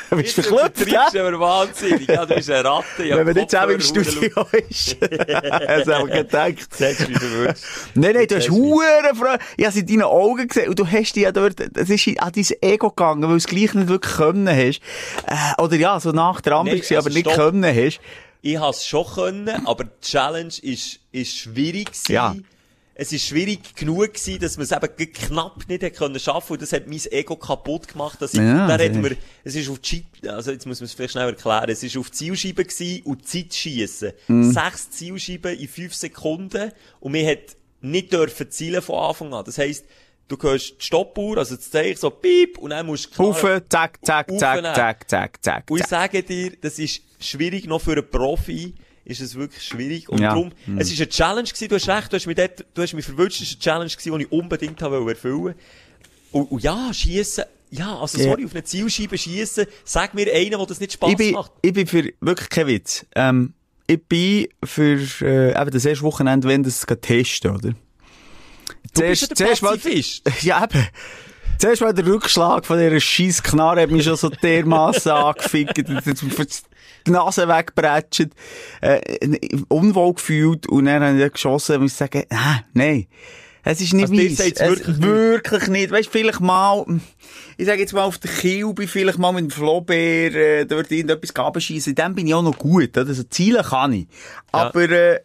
Bist du verklopft, ja? bist aber wahnsinnig. Ja, du bist eine Ratte. Ja, Wenn man nicht zusammen im Studio ist. Hast du einfach gedacht. Das hättest du mich verwirrt. Nein, nein, du hast Jetzt hast du mich. hure Freude. Ich habe es in deinen Augen gesehen und du hast dich ja dort, es ist an dein Ego gegangen, weil du es gleich nicht wirklich können hast. Äh, oder ja, so nach der Ampel gewesen, aber also nicht können hast. Ich has schon können, aber die Challenge ist, ist schwierig gewesen. Ja. Es ist schwierig genug gewesen, dass man es eben knapp nicht hat können schaffen und das hat mein Ego kaputt gemacht, dass ich, Ja, da sehr. reden wir, es ist auf die also jetzt muss man es vielleicht schnell erklären, es ist auf die Zielscheibe gewesen und Zeitschiessen. Mhm. Sechs Zielscheiben in fünf Sekunden und wir hat nicht dürfen zielen von Anfang an. Das heisst, du hörst die Stoppuhr, also das Zeichen so piep und dann musst du Hufe, zack, zack, zack, zack, zack, zack, und ich sage dir, das ist schwierig, noch für einen Profi ist es wirklich schwierig. Und Ja. darum, es ist eine Challenge gewesen, du hast recht, du hast mich dort, du hast mich verwünscht, es ist eine Challenge gewesen, die ich unbedingt habe erfüllen. Und, und ja, schiessen, ja, also Ja. sorry, auf eine Zielscheibe schiessen, sag mir einen, der das nicht Spaß Ich bin, macht. ich bin für, wirklich kein Witz, ähm, ich bin für, äh, eben das erste Wochenende, wenn das testen, oder? Du bist ja der Pazifist. Ja, eben. Zuerst mal der Rückschlag von dieser scheiß Knarre hat mich schon so dermassen angefickt, die Nase wegbretscht, äh, unwohl gefühlt und dann habe ich geschossen und ich sagen, ah, nein. Es ist nicht Also, meins. sagt's Es- wirklich wirklich nicht. Weißt, vielleicht mal, ich sage jetzt mal auf der Kilbe, vielleicht mal mit dem Flohbär, äh, dort irgendetwas Gabenschiessen. In dem bin ich auch noch gut, oder? Also, Ziele kann ich. Aber, äh,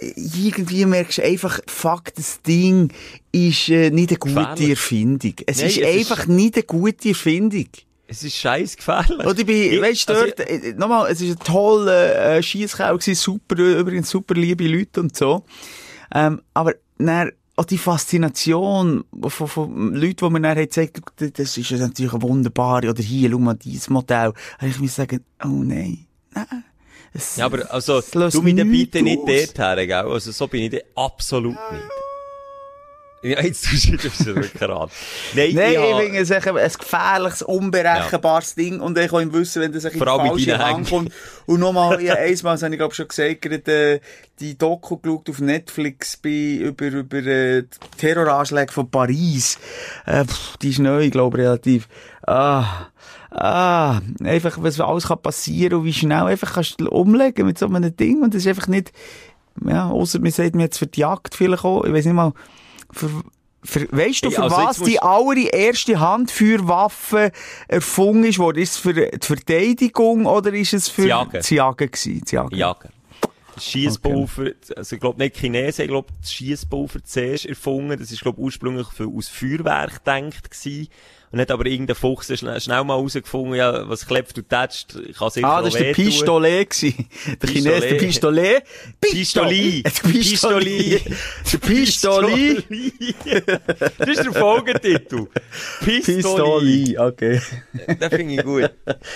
irgendwie merkst du einfach, fuck, das Ding ist äh, nicht eine gute Gefährlich. Erfindung. Es Nein, ist es ist- einfach nicht eine gute Erfindung. Es ist scheiß gefährlich. Oder ich bin, Ich- weißt du, also dort, äh, nochmal, es ist ein toller äh, Schiesskau super, äh, übrigens super liebe Leute und so. Ähm, aber dann, auch die Faszination von, von Leuten, die mir dann haben gezeigt das ist natürlich eine wunderbare, oder hier, schau mal, dieses Modell. Und ich muss sagen, oh nein, nein. Es, Ja, aber also, du mich dann bitte nicht aus. dort her, gell? Also, so bin ich absolut nicht. Ja, jetzt tust du das wirklich ran. Nein, Nein, ich finde es echt ein gefährliches, unberechenbares Ding. Und ich kann ihm wissen, wenn das ein falsche Hand kommt. Und nochmal, ja, einmal, das habe ich glaube schon gesagt, gerade, äh, die Doku geschaut auf Netflix bei, über, über, äh, Terroranschläge von Paris. Äh, pff, die ist neu, glaube ich, relativ. Ah. Ah, einfach, was alles kann passieren und wie schnell einfach kannst du umlegen mit so einem Ding und das ist einfach nicht, ja, außer man sagt mir jetzt für die Jagd vielleicht auch, ich weiß nicht mal, für, für, weißt du, Hey, für also jetzt was die allererste Handfeuerwaffe erfunden ist worden? Ist es für die Verteidigung oder ist es für Jagen. das Jagen gewesen? Das Jagen. Jagen. Das Schiesspulver, also ich glaube nicht Chinesen, ich glaube das Schiesspulver zuerst erfunden. Das ist glaube ursprünglich für, aus Feuerwerk gedacht gewesen. Und hat aber irgendein Fuchs schnell, schnell mal herausgefunden, ja, was klebt und tätscht, kann sicher Ah, das war der. Pistolet. gewesen. Der Chines, der Pistolet. Pistoli. Pistoli. Der Pistoli. das ist der Folgetitel. Pistoli. Pistoli, okay. Das finde ich gut.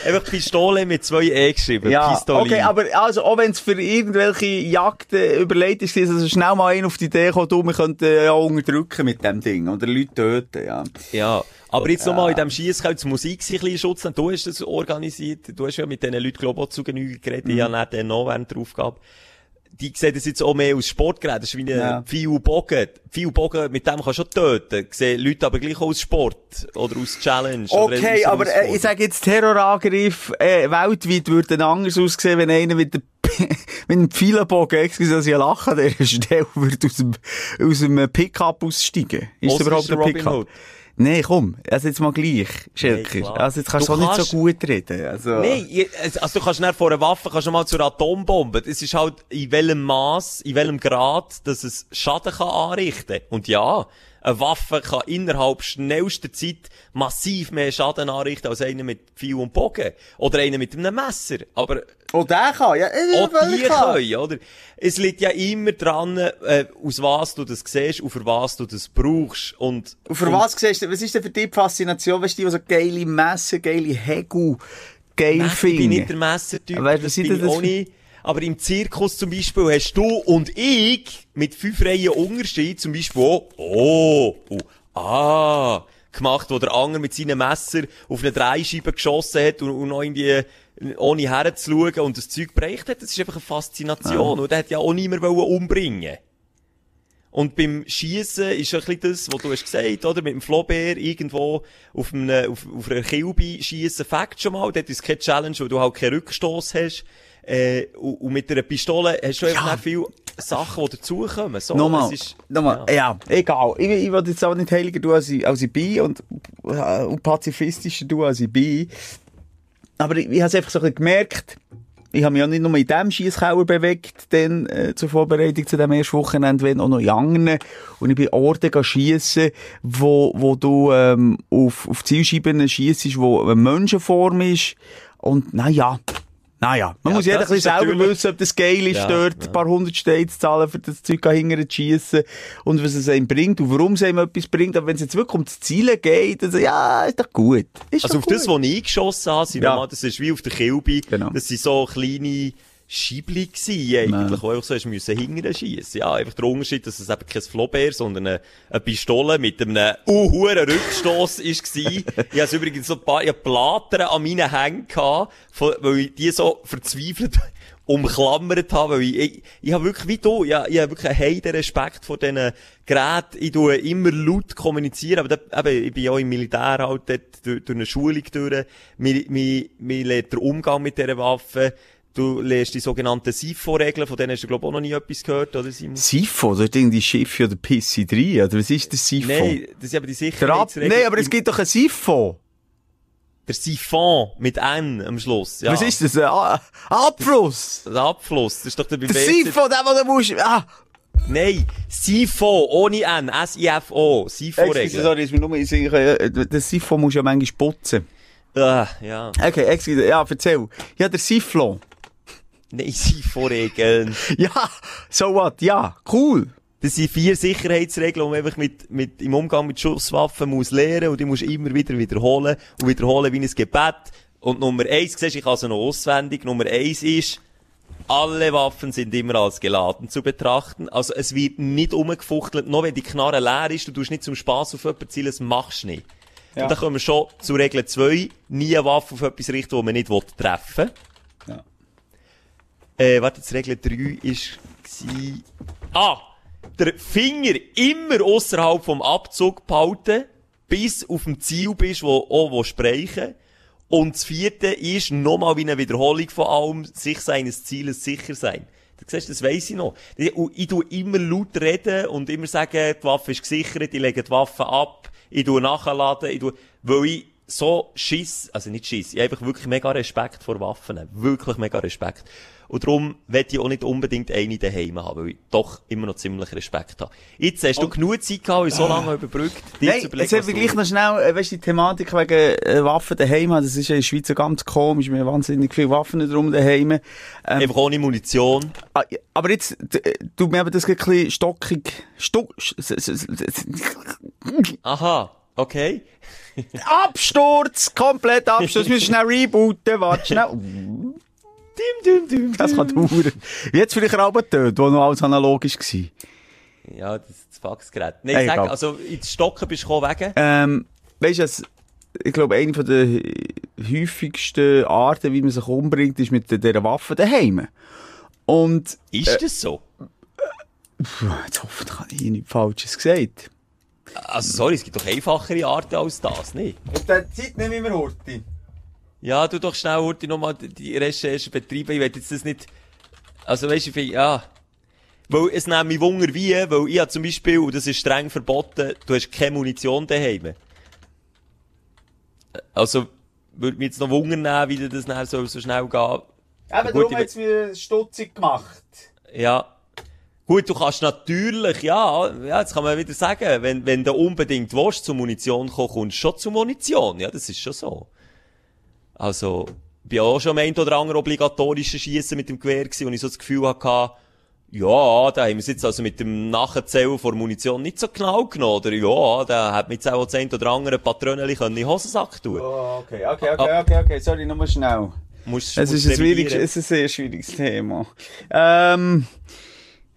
Einfach Pistole mit zwei E geschrieben. Ja, Pistoli. okay, aber also, auch wenn es für irgendwelche Jagden überlegt ist, also schnell mal einer auf die Idee kommt, du, wir könnten ja unterdrücken mit dem Ding oder Leute töten, ja. Ja, aber jetzt nochmal in diesem Schiesskau zur Musik sich ein bisschen Schutz nehmen. Du hast das organisiert, du hast ja mit diesen Leuten, glaube ich, auch zu Genüge geredet, die ja nicht dann noch während der Aufgabe. Die sehen das jetzt auch mehr als Sportgerät. Das ist wie ein Ja. Pfeil Bogen. Pfeil Bogen, mit dem kannst du schon töten. Sehen Leute aber gleich aus Sport. Oder aus Challenge. Okay, aus aber äh, ich sage jetzt, Terrorangriff äh, weltweit würde anders aussehen, wenn einer mit, der, mit einem Pfeilenbogen, excuse, dass ich lache an dieser Stelle, würde aus dem, aus dem Pickup aussteigen. Ist es überhaupt ein der Pickup? Nee, komm, also jetzt mal gleich, Schilker. klar. also jetzt kannst du auch nicht kannst- so gut reden. Also, Nein, ich- also du kannst nicht vor einer Waffe, kannst du mal zur Atombombe. Es ist halt in welchem Maß, in welchem Grad, dass es Schaden kann anrichten. Und ja, eine Waffe kann innerhalb schnellster Zeit massiv mehr Schaden anrichten als einer mit Pfeil und Bogen. Oder einer mit einem Messer. Aber Oh, der kann, ja. auch die völlig klar. können, oder? Es liegt ja immer dran, äh, aus was du das siehst und für was du das brauchst. Und, Und für und was siehst du, was ist denn für dich die Faszination? Weißt du, die, die so geile Messer, geile Hegel, geil Nein, ich bin nicht der? Messertyp. Das auch für- nicht. Aber im Zirkus zum Beispiel hast du und ich mit fünf Reihen Unterschied zum Beispiel auch, oh, oh, ah, gemacht, wo der Anger mit seinem Messer auf eine Dreischeibe geschossen hat und, und noch irgendwie ohne herzuschauen und das Zeug bereicht hat. Das ist einfach eine Faszination. Und der hat ja auch niemand umbringen und beim Schießen ist ja ein bisschen das, was du hast gesagt, oder? Mit dem Flohbär irgendwo auf, einem, auf, auf einer Kilbe schießen, fängt schon mal. Dort ist keine Challenge, wo du halt keinen Rückstoß hast. Äh, und, und mit einer Pistole hast du einfach nicht viele Sachen, die dazukommen. So, Nochmal, ist, nochmal, ja. egal. Ich, ich will jetzt auch nicht heiliger tun, als ich, als ich bin und, äh, und pazifistischer tun, als ich bin. Aber ich, ich habe es einfach so ein bisschen gemerkt, ich habe mich ja nicht nur in diesem Schiesskauer bewegt, dann, äh, zur Vorbereitung zu dem ersten Wochenende, wenn auch noch in anderen. Und ich bin Orte schiessen, wo, wo du, ähm, auf, auf Zielscheiben schiessest, wo eine Menschenform ist. Und, naja. Naja, man Ja, muss jeder ein selber wissen, ob das geil ist, Ja, dort ja. ein paar hundert Steine zu zahlen, für das Zeug hinterher zu schiessen und was es einem bringt und warum es einem etwas bringt. Aber wenn es jetzt wirklich um das Zielen geht, dann so, ja, ist doch gut. Ist Also doch auf gut. das, was ich geschossen habe, sind Ja. normal, das ist wie auf der Kilbe. Genau. Das sind so kleine Scheibli gewesen, eigentlich, wo einfach so hast müssen hinterher schiessen. Ja, einfach der Unterschied, dass es eben kein Flobär, sondern eine, eine Pistole mit einem uhuren Rückstoss ist gsi. ich habe übrigens so ein paar, ich hab Platten an meinen Händen gehabt, von, weil ich die so verzweifelt umklammert habe, weil ich, ich, ich habe wirklich, wie du, ich, ich habe wirklich einen heiden Respekt vor diesen Geräten. Ich tue immer laut kommunizieren, aber da, eben, ich bin ja auch im Militär halt dort, durch, durch eine Schulung durch. Mir, mir, mir lernt der Umgang mit dieser Waffe. Du lernst die sogenannten SIFO-Regeln, von denen hast du, glaube ich, auch noch nie etwas gehört, oder Simon? SIFO, das ist irgendwie Schiffe oder Pisse 3, oder was ist das SIFO? Nein, das ist aber die Sicherheitsregeln. Nein, aber es gibt doch ein SIFO. Der Siphon mit N am Schluss, ja. Was ist das? Ein Abfluss? Der Abfluss, das ist doch der Der SIFO, der, wo du musst, ah! Nein, SIFO, ohne N, S-I-F-O, Excuse, SIFO-Regeln. sorry, ist mir nur, sage, äh, das SIFO musst du ja manchmal putzen. Ah, ja. Okay, excuse, ja, erzähl. Ja, der Siflon. Nein, SIFO-Regeln. Ja, so what, ja, cool. Das sind vier Sicherheitsregeln, die man einfach mit, mit, im Umgang mit Schusswaffen muss lernen und die musst du immer wieder wiederholen und wiederholen wie ein Gebet. Und Nummer eins, siehst ich habe sie noch auswendig, Nummer eins ist, alle Waffen sind immer als geladen zu betrachten. Also es wird nicht umgefuchtelt, nur wenn die Knarre leer ist, du tust nicht zum Spaß auf jemanden zielen, das machst du nicht. Ja. Und dann kommen wir schon zu Regel 2, nie eine Waffe auf etwas richten, wo man nicht will treffen Ja. Äh, warte, jetzt Regel 3 ist, gsi- ah! Der Finger immer außerhalb vom Abzug behalten, bis auf dem Ziel bist, wo, auch, wo sprechen. Und das vierte ist, nochmal wie eine Wiederholung von allem, sich seines Zieles sicher sein. Du siehst, das weiss ich noch. Ich, ich tue immer laut reden und immer sagen, die Waffe ist gesichert, ich lege die Waffe ab, ich tue nachladen, ich tue, weil ich so Schiss, also nicht Schiss, ich habe einfach wirklich mega Respekt vor Waffen. Wirklich mega Respekt. Und darum will ich auch nicht unbedingt eine daheim haben, weil ich doch immer noch ziemlich Respekt habe. Jetzt hast du genug Zeit gehabt, so lange überbrückt, dir Nein, zu überlegen, jetzt wir gleich noch schnell, äh, weißt du, die Thematik wegen äh, Waffen daheim, das ist ja in der Schweiz so ganz komisch, wir haben wahnsinnig viele Waffen drum daheim. Ähm, Einfach ohne Munition. ah, aber jetzt, äh, du mir aber das ein bisschen stockig, stock, Aha, okay. Absturz, komplett Absturz, wir müssen schnell rebooten, warte schnell. Dim, dim, dim, Das kann dauern. Jetzt vielleicht dort, wo noch alles analog war. Ja, das ist das Faxgerät. Nein, Ey, sag, egal. also, ins Stocken bist du gekommen wegen? Ähm, weißt du, ich glaube, eine von der häufigsten Arten, wie man sich umbringt, ist mit dieser Waffe daheim. Und, Ist das so? puh, jetzt hoffentlich habe ich hier nichts Falsches gesagt. Also, sorry, es gibt doch einfachere Arten als das, nicht? Und der Zeit nehme ich mir Horti. Ja, du doch schnell, Horti, nochmal die Recherche betreiben. Ich will jetzt das nicht, also weisst du, ich finde, ja. Weil es nimmt mich Wunder wie, weil ich habe zum Beispiel, und das ist streng verboten, du hast keine Munition daheim. Also, würde mich jetzt noch Wunder nehmen, wie das nachher so, so schnell geht. Eben, Gut, darum hat es mir stutzig gemacht. Ja. Gut, du kannst natürlich, ja, ja, jetzt kann man wieder sagen, wenn, wenn du unbedingt willst, zur Munition kommen, kommst du schon zur Munition. Ja, das ist schon so. Also, ich bin auch schon am einen oder anderen obligatorischen Schiessen mit dem Gewehr gewesen, und ich so das Gefühl hatte, ja, da haben wir es jetzt also mit dem Nachzählen von Munition nicht so genau genommen, oder ja, da hat mir jetzt auch das ein oder andere Patroneli können in den Hosensack tun. Oh, okay, okay, okay, okay, okay, sorry, nochmal schnell. Musst, Es musst ist, ein es ist ein sehr schwieriges Thema. Ähm,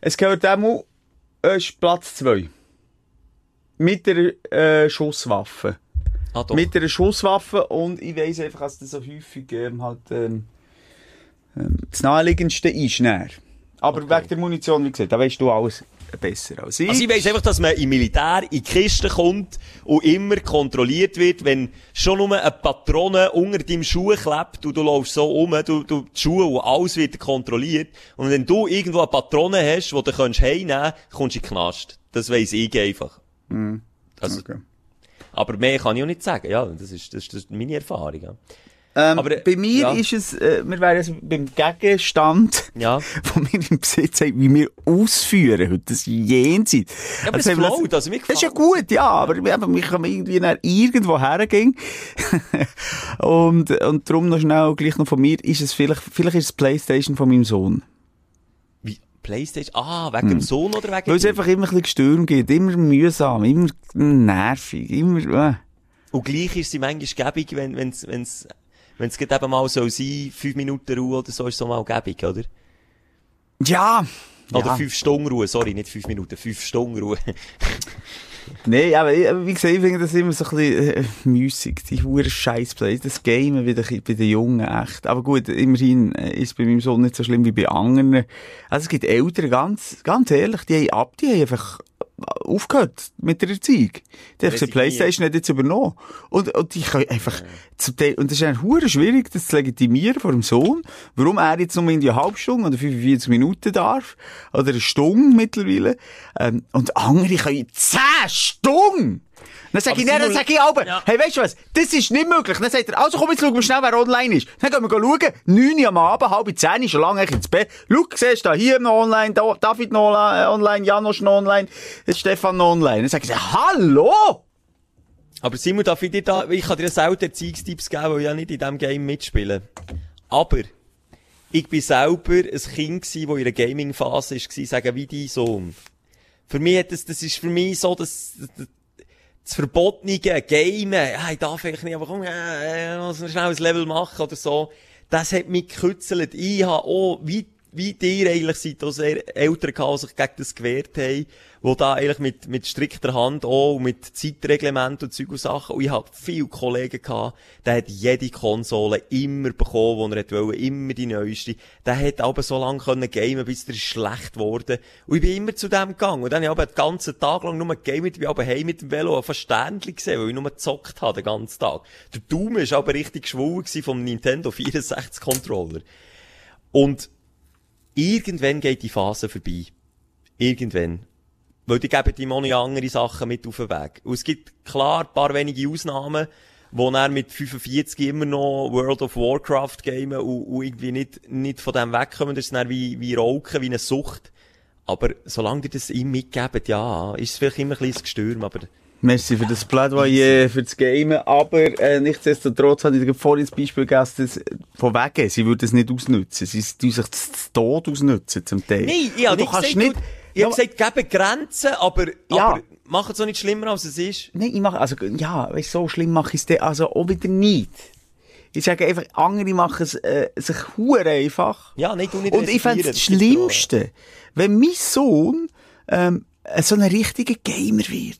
es gehört einmal, es ist Platz 2. Mit der äh, Schusswaffe. Ah. Mit der Schusswaffe und ich weiss einfach, dass das so häufig ähm, halt ähm, ähm, das naheliegendste ist. näher. Aber Okay. wegen der Munition, wie gesagt, da weißt du alles besser als ich. Also ich weiss einfach, dass man im Militär in die Kiste kommt und immer kontrolliert wird, wenn schon nur eine Patrone unter deinem Schuh klebt und du läufst so um, du, du, die Schuhe und alles wird kontrolliert. Und wenn du irgendwo eine Patrone hast, die du kannst heimnehmen kommst du in den Knast. Das weiss ich einfach. Also, Okay. Aber mehr kann ich auch nicht sagen. Ja, das ist, das ist, das ist meine Erfahrung. Ja. Ähm, aber, bei mir ja. ist es, äh, wir wären jetzt beim Gegenstand, Ja. von mir im Besitz haben, wie wir ausführen heute, das jenseits. Ja, aber es haben wir float, also mir Das ist ja gut, ja, aber wir haben mich kann irgendwie nach irgendwo hergehen. und, und darum noch schnell, gleich noch von mir, ist es vielleicht, vielleicht ist es Playstation von meinem Sohn. Playstation? Ah, wegen dem Sohn oder wegen Hm. Weil es einfach immer ein bisschen Gestürm gibt, immer mühsam, immer nervig, immer, äh. Und gleich ist sie manchmal gäbig, wenn, wenn's, wenn's, wenn's gerade eben mal so sein, fünf Minuten Ruhe oder so, ist so mal gäbig, oder? Ja. Oder ja. fünf Stunden Ruhe, sorry, nicht fünf Minuten, fünf Stunden Ruhe. Nee, aber wie gesagt, ich finde das immer so ein bisschen äh, müßig, die hure Scheißplay. Das Game wieder bei den Jungen echt. Aber gut, immerhin äh, ist es bei meinem Sohn nicht so schlimm wie bei anderen. Also es gibt Eltern, ganz, ganz ehrlich, die haben ab, die haben einfach aufgehört mit der Erziehung. Die haben Resigniert. Playstation hat jetzt übernommen. Und, und die können einfach, Teil, und das ist eigentlich hure schwierig, das zu legitimieren vor dem Sohn, warum er jetzt nur in die halbe Stunde oder 45 Minuten darf, oder eine Stunde mittlerweile, ähm, und andere können 10 Stunden! Dann sag Aber ich, nein, dann Simon- sag ich aber, Ja. hey, weißt du was, das ist nicht möglich. Dann sagt er, also komm, jetzt schauen wir schnell, wer online ist. Dann gehen wir schauen, 9 Uhr am Abend, halb 10 ist schon lange eigentlich ins Bett. Schau, siehst du, da hier noch online, da, David noch äh, online, Janosch noch online, Stefan noch online. Dann sag ich, hallo! Aber Simon, darf ich dir da, ich kann dir selten Erziehungstipps geben, weil ich ja nicht in diesem Game mitspiele. Aber, ich bin selber ein Kind gsi, das in einer Gaming-Phase war, sagen wie dein Sohn. Für mich hat das, das ist für mich so, das, das, verbotene Gamen, ja, ich darf eigentlich nicht, aber komm, äh, äh, muss noch schnell ein Level machen oder so, das hat mich gekützelt. Ich habe auch, wie, wie dir eigentlich seid, auch sehr Eltern gehabt, die sich gegen das gewehrt haben, wo da eigentlich mit, mit strikter Hand auch, mit Zeitreglement und Zeug und Sachen, und ich habe viele Kollegen gehabt, der hat jede Konsole immer bekommen, die er wollte, immer die neueste. Der hat aber so lange können gamen, bis der schlecht wurde. Und ich bin immer zu dem gegangen. Und dann habe ich aber den ganzen Tag lang nur gamet, ich bin aber heim mit dem Velo ein Ständchen gesehen, weil ich nur gezockt habe den ganzen Tag. Der Daumen ist aber richtig gewesen vom Nintendo 64 Controller. Und irgendwann geht die Phase vorbei. Irgendwann. Weil die geben ihm auch andere Sachen mit auf den Weg. Und es gibt klar ein paar wenige Ausnahmen, wo er mit 45 immer noch World of Warcraft gamen und, und irgendwie nicht, nicht von dem wegkommen. Das ist dann wie, wie Rauchen, wie eine Sucht. Aber solange die das ihm mitgeben, ja, ist es vielleicht immer ein kleines Gestürm, aber Merci für das Plädoyer, für das Gamen, aber äh, nichtsdestotrotz habe ich vorhin das Beispiel gegeben, von wegen, sie würden es nicht ausnutzen. Sie tun sich das zu Tod ausnutzen zum Teil. Nein, ich habe du nicht kannst gesagt, nicht... ich habe gesagt, geben Grenzen, aber, Ja. aber machen es auch nicht schlimmer, als es ist. Nein, ich mache, also, ja, weißt, so schlimm mache ich es also auch wieder nicht. Ich sage einfach, andere machen es äh, sich hure einfach. Ja, nein, du nicht Und ich fände resignieren, das. Schlimmste, wenn mein Sohn ähm, so ein richtiger Gamer wird.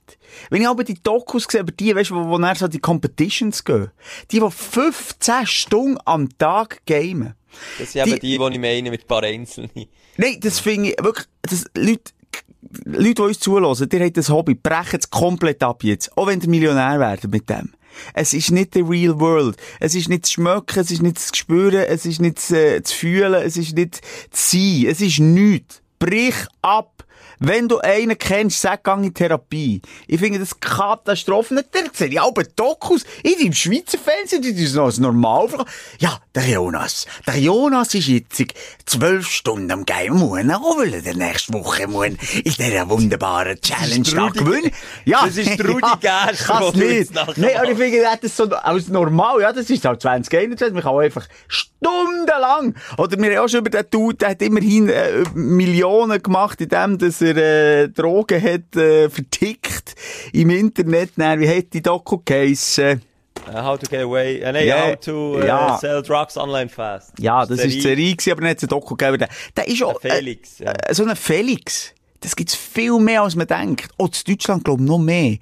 Wenn ich aber die Dokus sehe, über die, weißt du, wo, wo dann so die Competitions gehen, die, die 15 Stunden am Tag gamen. Das sind eben Die- die, die ich meine, mit ein paar Einzelnen. Nein, das finde ich wirklich, das, Leute, Leute, die uns zulassen, die haben das Hobby, brechen es komplett ab jetzt. Auch wenn ihr Millionär werdet mit dem. Es ist nicht the real world. Es ist nicht das Schmecken, es ist nicht das Spüren, es ist nicht das, äh, das Fühlen, es ist nicht das Sein, es ist nichts. Brich ab. Wenn du einen kennst, sag, gang in Therapie. Ich finde das Katastrophe. Der sehe ich aber Dokus. In dem Schweizer Fernsehen, das ist noch als normal. Ja, der Jonas. Der Jonas ist jetzt zwölf Stunden am Game. Muss auch, weil er der nächste Woche muss in dieser wunderbaren Challenge da gewinnen. Ja. das ist Rudi ja, du nicht. Nein, aber ich finde, das so als normal. Ja, das ist halt 2021. Man kann auch einfach stundenlang. Oder wir haben auch schon über den Dude, der hat immerhin äh, Millionen gemacht, indem dass er äh, Drogen hat äh, vertickt im Internet. Dann, wie hat die Doku geheissen? Uh, how to get away, uh, nein, Ja, how to uh, ja. sell drugs online fast. Ja, das ist die Serie. Gewesen, aber es eine Doku gegeben. Der, der ist auch, Der Felix, äh, ja. äh, so ein Felix. Das gibt's viel mehr, als man denkt. Auch in Deutschland, glaube ich, noch mehr.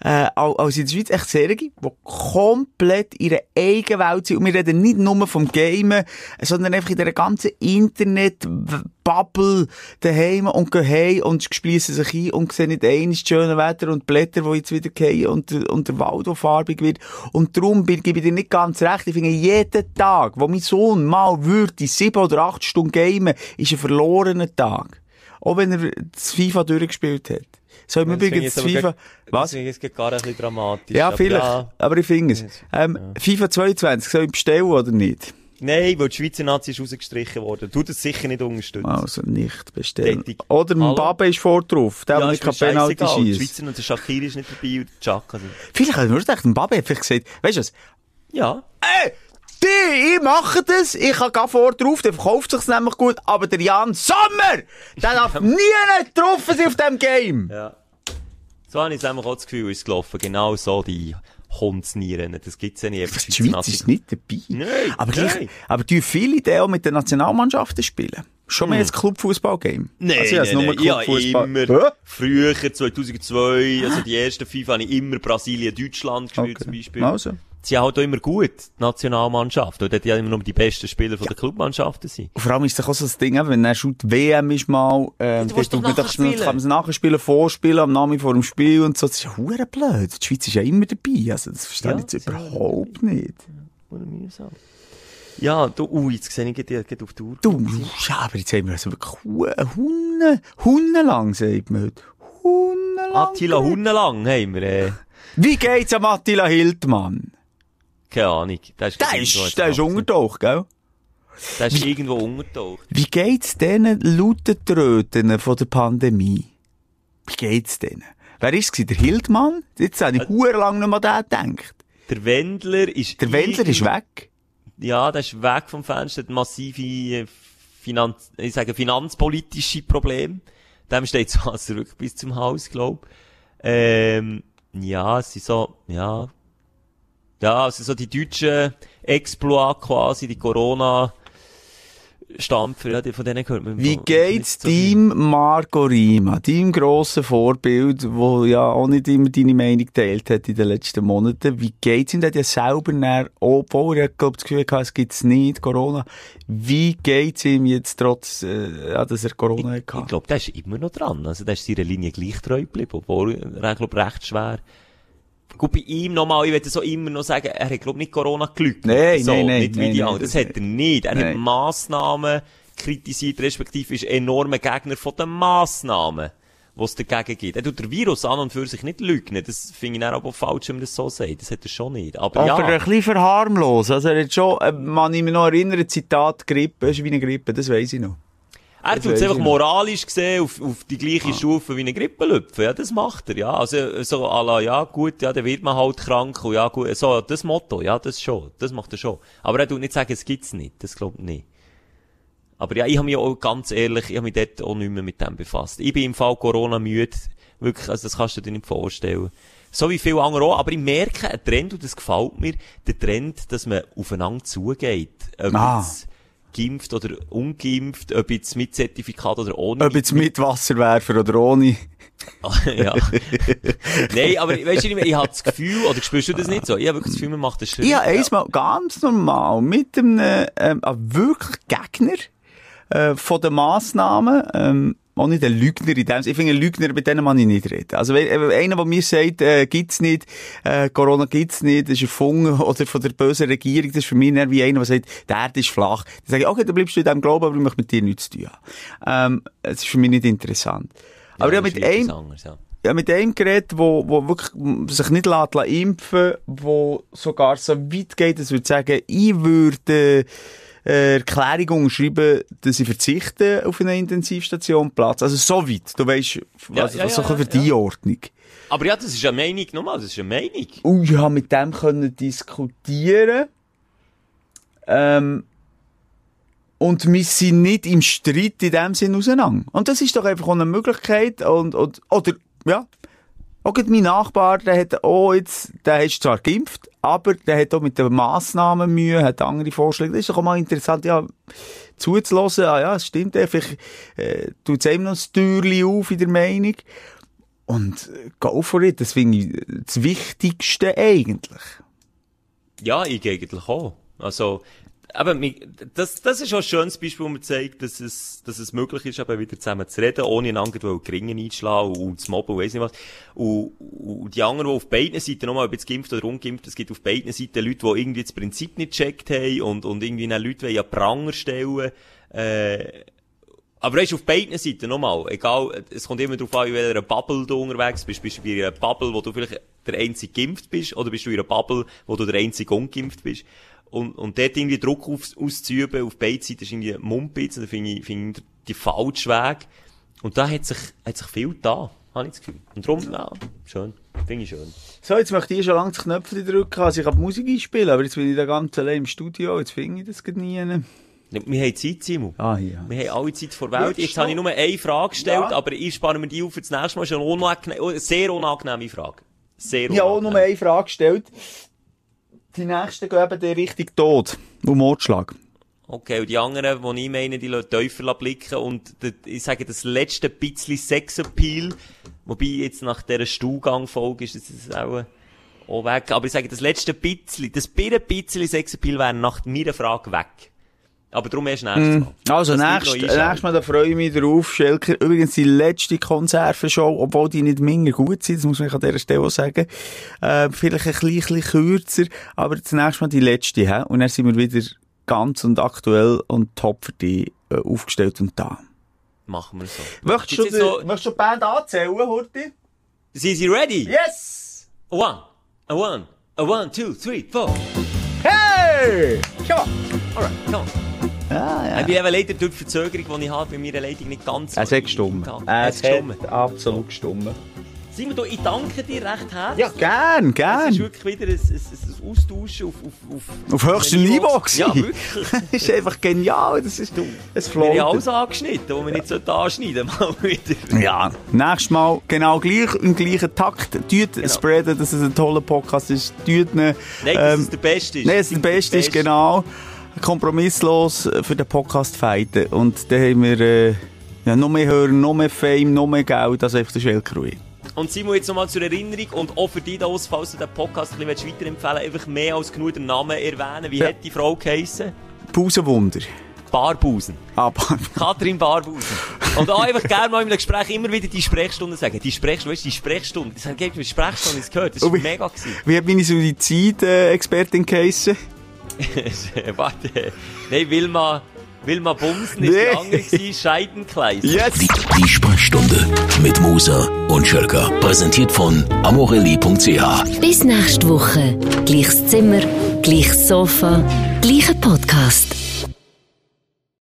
Äh, al- als in der Schweiz echt Serien, die komplett in ihrer eigenen Welt sind. Und wir reden nicht nur vom Gamen, sondern einfach in dieser ganzen Internet-Bubble daheim und gehen heim und schliessen sich ein und sehen nicht eines schöne Wetter und Blätter, die jetzt wieder fallen und, und der Wald, der farbig wird. Und darum gebe ich dir nicht ganz recht. Ich finde, jeden Tag, wo mein Sohn mal würde, sieben oder acht Stunden gamen, ist ein verlorener Tag. Auch wenn er das FIFA durchgespielt hat. So im Das finde ich Übrigen jetzt das FIFA, was? Das jetzt gar ein bisschen dramatisch. Ja, aber vielleicht. ja. Aber ich finde es. Ähm, FIFA 22, soll ich bestellen oder nicht? Nein, weil die Schweizer Nazi ist rausgestrichen worden. Du das sicher nicht unterstützen. Also nicht bestellen. Tätig. Oder? Mbappe ist vor drauf. Der, ja, nicht ist kein Penalty scheissegal. Die schießt. Schweizer und der Shakiri ist nicht dabei und der Chaka. Vielleicht ich mir gedacht, Mbappe hat vielleicht gesagt, weißt du was? Ja. Ey, die, ich mache das, ich habe gar vor drauf, der verkauft sich's nämlich gut, aber der Jan Sommer, der darf nie getroffen sein auf diesem Game. Ja. So habe ich auch das Gefühl, ist gelaufen. Genau so, die Hundsnieren. Das gibt's ja nicht. Die Schweiz ist nicht dabei. Nein, aber gleich, nein. aber die viele die auch mit den Nationalmannschaften spielen. Schon mehr als Clubfußball-Game? Nein, also, ich nein, nein. Ja, immer. Hä? Früher, 2002, also die ersten FIFA habe ich immer Brasilien-Deutschland gespielt zum Beispiel. Also. Sie haben halt auch immer gut, die Nationalmannschaft. Und dort ja immer nur die besten Spieler von der Clubmannschaften sind. Und vor allem ist doch auch so das Ding, wenn er schon die WM ist mal, ähm, du dann man kann man es nachspielen, vorspielen, am Namen vor dem Spiel und so. Das ist ja hure blöd. Die Schweiz ist ja immer dabei. Also, das verstehe Ja, ich jetzt überhaupt nicht. Oder mühsam. Ja, du, ui, jetzt sehe ich gerade auf die Uhr. Du, ja, aber jetzt haben wir also wirklich Hu- Hunde, Hunde lang, sagt man heute. Hunde lang. Attila Hunnelang haben wir, äh, Wie geht's am Attila Hildmann? Keine Ahnung. Der ist, Der ist, der ist untertaucht, gell? Der ist irgendwo untertaucht. Wie geht's denen Lautentröten von der Pandemie? Wie geht's denen? Wer ist es? Der Hildmann? Jetzt habe ich hure lang nicht mehr an den gedacht. Der Wendler ist... Der Wendler ist weg. Ja, der ist weg vom Fenster, hat massive äh, Finanz, ich sage finanzpolitische Probleme. Dem steht zwar zurück bis zum Haus, glaub. Ähm, ja, es sind so, ja, ja, sind so die deutschen Exploit quasi, die Corona Stampfer, ja, von denen hört man Wie geht's so deinem Marco Rima, deinem grossen Vorbild, wo ja auch nicht immer deine Meinung geteilt hat in den letzten Monaten? Wie geht's ihm? Der hat ja selber nach, obwohl er, glaub, das Gefühl hatte, es gibt's nicht, Corona. Wie geht's ihm jetzt trotz, äh, dass er Corona Ich hatte? glaube, der ist immer noch dran. Also, der ist seiner Linie gleich treu geblieben, obwohl er, glaub, recht schwer. Gut, bei ihm nochmal, ich würde so immer noch sagen, er hat, glaub, nicht Corona geleugnet. Nein, so, nein, nein, Nicht wie nein, die nein, anderen. Das hat er nicht. Er hat Nein. Massnahmen kritisiert, respektive ist enormer Gegner von den Massnahmen, die es dagegen gibt. Er tut den Virus an und für sich nicht leugnen. Das finde ich dann aber falsch, wenn man das so sagt. Das hat er schon nicht. Aber, Aber ein ja. bisschen verharmlos. Also er hat schon, äh, man ich mich noch erinnern, Zitat Grippe, ist wie eine Grippe, das weiss ich noch. Er tut es einfach moralisch gesehen auf, auf die gleiche Stufe wie eine Grippelüpfe. Ja, das macht er, ja. Also, so, à la, ja, gut, ja, dann wird man halt krank und ja, gut, so, das Motto, ja, das schon, das macht er schon. Aber er tut nicht sagen, es gibt's nicht, das glaubt ich nicht. Aber ja, ich habe mich auch ganz ehrlich, ich habe mich dort auch nicht mehr mit dem befasst. Ich bin im Fall Corona müde, wirklich, also das kannst du dir nicht vorstellen. So wie viele andere auch, aber ich merke einen Trend, und das gefällt mir, der Trend, dass man aufeinander zugeht. Ob Ah. jetzt geimpft oder ungeimpft, ob jetzt mit Zertifikat oder ohne. Ob jetzt mit Wasserwerfer oder ohne. ja. Nein, aber weißt du, mehr, ich habe das Gefühl, oder spürst du das nicht so? Ich habe wirklich das Gefühl, man macht das. Ich habe einmal ganz normal mit einem, ähm, einem wirklich Gegner äh, von den Massnahmen, ähm, auch nicht ein Lügner in dem. Ich finde, ein Lügner, mit denen man ich nicht reden. Also, einer, der mir sagt, äh, gibt's nicht, äh, Corona gibt's nicht, das ist erfunden, oder von der bösen Regierung, das ist für mich eher wie einer, der sagt, die Erde ist flach. Dann sage ich, okay, dann bleibst du in diesem Glauben, aber ich möchte mit dir nichts zu tun haben. Ähm, es ist für mich nicht interessant. aber ich habe das mit einem, anderes, ja. ja, mit dem geredet, wo, wo wirklich sich nicht lässt, impfen wo sogar so weit geht, dass würde sagen, ich würde Erklärung unterschreiben, dass ich verzichte auf eine Intensivstation Platz. Also so weit, du weißt, Ja, also, ja, so ja, für ja. die Ordnung. Aber ja, das ist eine Meinung, nochmal, das ist eine Meinung. Und ich habe mit dem können diskutieren. Ähm, und wir sind nicht im Streit in dem Sinn auseinander. Und das ist doch einfach eine Möglichkeit. Und, und, oder, ja. Auch mein Nachbar, der hat auch jetzt, der ist zwar geimpft, aber der hat auch mit den Massnahmen Mühe, hat andere Vorschläge. Das ist doch auch mal interessant, ja, zuzulassen. Ah ja, es stimmt, vielleicht, äh, tut es einem noch das Türchen auf in der Meinung. Und äh, go for it, das finde ich das Wichtigste eigentlich. Ja, ich eigentlich auch. Also, mi- das, das ist auch ein schönes Beispiel, wo man zeigt, dass es, dass es möglich ist, eben wieder zusammen zu reden, ohne einander wo Gringen einzuschlagen und, zu mobben und weiss nicht was. Und, und die anderen, die auf beiden Seiten, nochmal, ob jetzt geimpft oder ungeimpft, es gibt auf beiden Seiten Leute, die irgendwie das Prinzip nicht gecheckt haben und, und irgendwie dann Leute wollen an Pranger stellen, äh, aber weißt auf beiden Seiten nochmal, egal, es kommt immer darauf an, in welcher Bubble du unterwegs bist. Bist du bei einer Bubble, wo du vielleicht der einzige geimpft bist, oder bist du in einer Bubble, wo du der einzige ungeimpft bist? Und, und dort irgendwie Druck auf, auszuüben, auf beiden Seiten, ist irgendwie Mumpitz, und da finde ich, finde ich die falsche Weg. Und da hat sich, hat sich viel da, habe ich das Gefühl. Und darum, ja, schön. Finde ich schön. So, jetzt möchte ich schon lange das Knöpfchen drücken, also ich kann Musik einspielen, aber jetzt bin ich da ganz allein im Studio, jetzt finde ich das gerade nie. Wir haben Zeit, Simon. Ah, hier. Wir haben alle Zeit vor Welt. Jetzt Jetzt habe ich nur eine Frage gestellt, Ja. aber ich spare mir die auf für das nächste Mal. Das ist eine unangenehme, eine sehr unangenehme Frage. Sehr Ich habe auch nur unangenehm. eine Frage gestellt. Die nächsten gehen eben in Richtung Tod und Mordschlag. Okay, und die anderen, die ich meine, die lassen tiefer blicken und ich sage, das letzte bisschen Sexappeal, wobei jetzt nach dieser Stuhlgang-Folge ist das auch, auch weg, aber ich sage, das letzte bisschen, das bisschen Sexappeal wäre nach meiner Frage weg. Aber darum erst nächstes Mal. Also, nächstes, nächstes Mal, da freue ich mich drauf, Schelker. Übrigens, die letzte Konservenshow, obwohl die nicht minder gut sind, das muss man an dieser Stelle auch sagen, äh, vielleicht ein bisschen, kürzer, aber das nächste Mal die letzte, hä? Und dann sind wir wieder ganz und aktuell und top für die äh, aufgestellt und da. Machen wir so. Möchtest du, die, so- möchtest du die Band anzählen, Horti? Sind Sie ready? Yes! A one, a one, a one, two, three, four. Hey! Ja! Alright, come on. Ja, ja. Ich bin eben leider durch die Verzögerung, die ich habe, bei meiner Leitung nicht ganz Es hat gestummt. Es hat absolut gestummt. Simon, du, ich danke dir recht herzlich. Ja, gern, Es ist gern. wirklich wieder ein, ein, ein Austauschen auf, auf, auf, Auf höchstem Niveau. Ja, wirklich. Das ist einfach genial. Das ist, es Wir haben alles angeschnitten, was wir nicht sollten anschneiden mal wieder. Ja, nächstes Mal genau gleich, im gleichen Takt. Tut spreaden, dass es ein toller Podcast ist. Tut ihn, Nein, dass ähm, es der Beste ist. Nein, dass es der Beste ist, genau. Kompromisslos für den Podcast fighten. Und dann haben wir äh, ja, noch mehr Hörer, noch mehr Fame, noch mehr Geld als einfach der Schellkrui. Und Simon, jetzt nochmal zur Erinnerung und auch für dich da aus, falls du den Podcast ein bisschen weiterempfehlen willst, einfach mehr als genug den Namen erwähnen. Wie Ja. hat die Frau geheissen? Pausenwunder. Barbusen. Aber Katrin Barbusen. Und auch einfach gerne mal in einem Gespräch immer wieder die Sprechstunde sagen. Die Sprechstunde, weißt du, die Sprechstunde. Das hat mir Sprechstunde das gehört. Das war Oh, wie- mega gewesen. wie hat meine Suizid-Expertin geheissen? Warte. Nein, Wilma, Wilma Bumsen ist Nee. die andere gewesen, Scheidenkleis. Yes! Die, die Sprechstunde mit Musa und Schelka. Präsentiert von amorelli.ch. Bis nächste Woche. Gleiches Zimmer, gleiches Sofa, gleicher Podcast.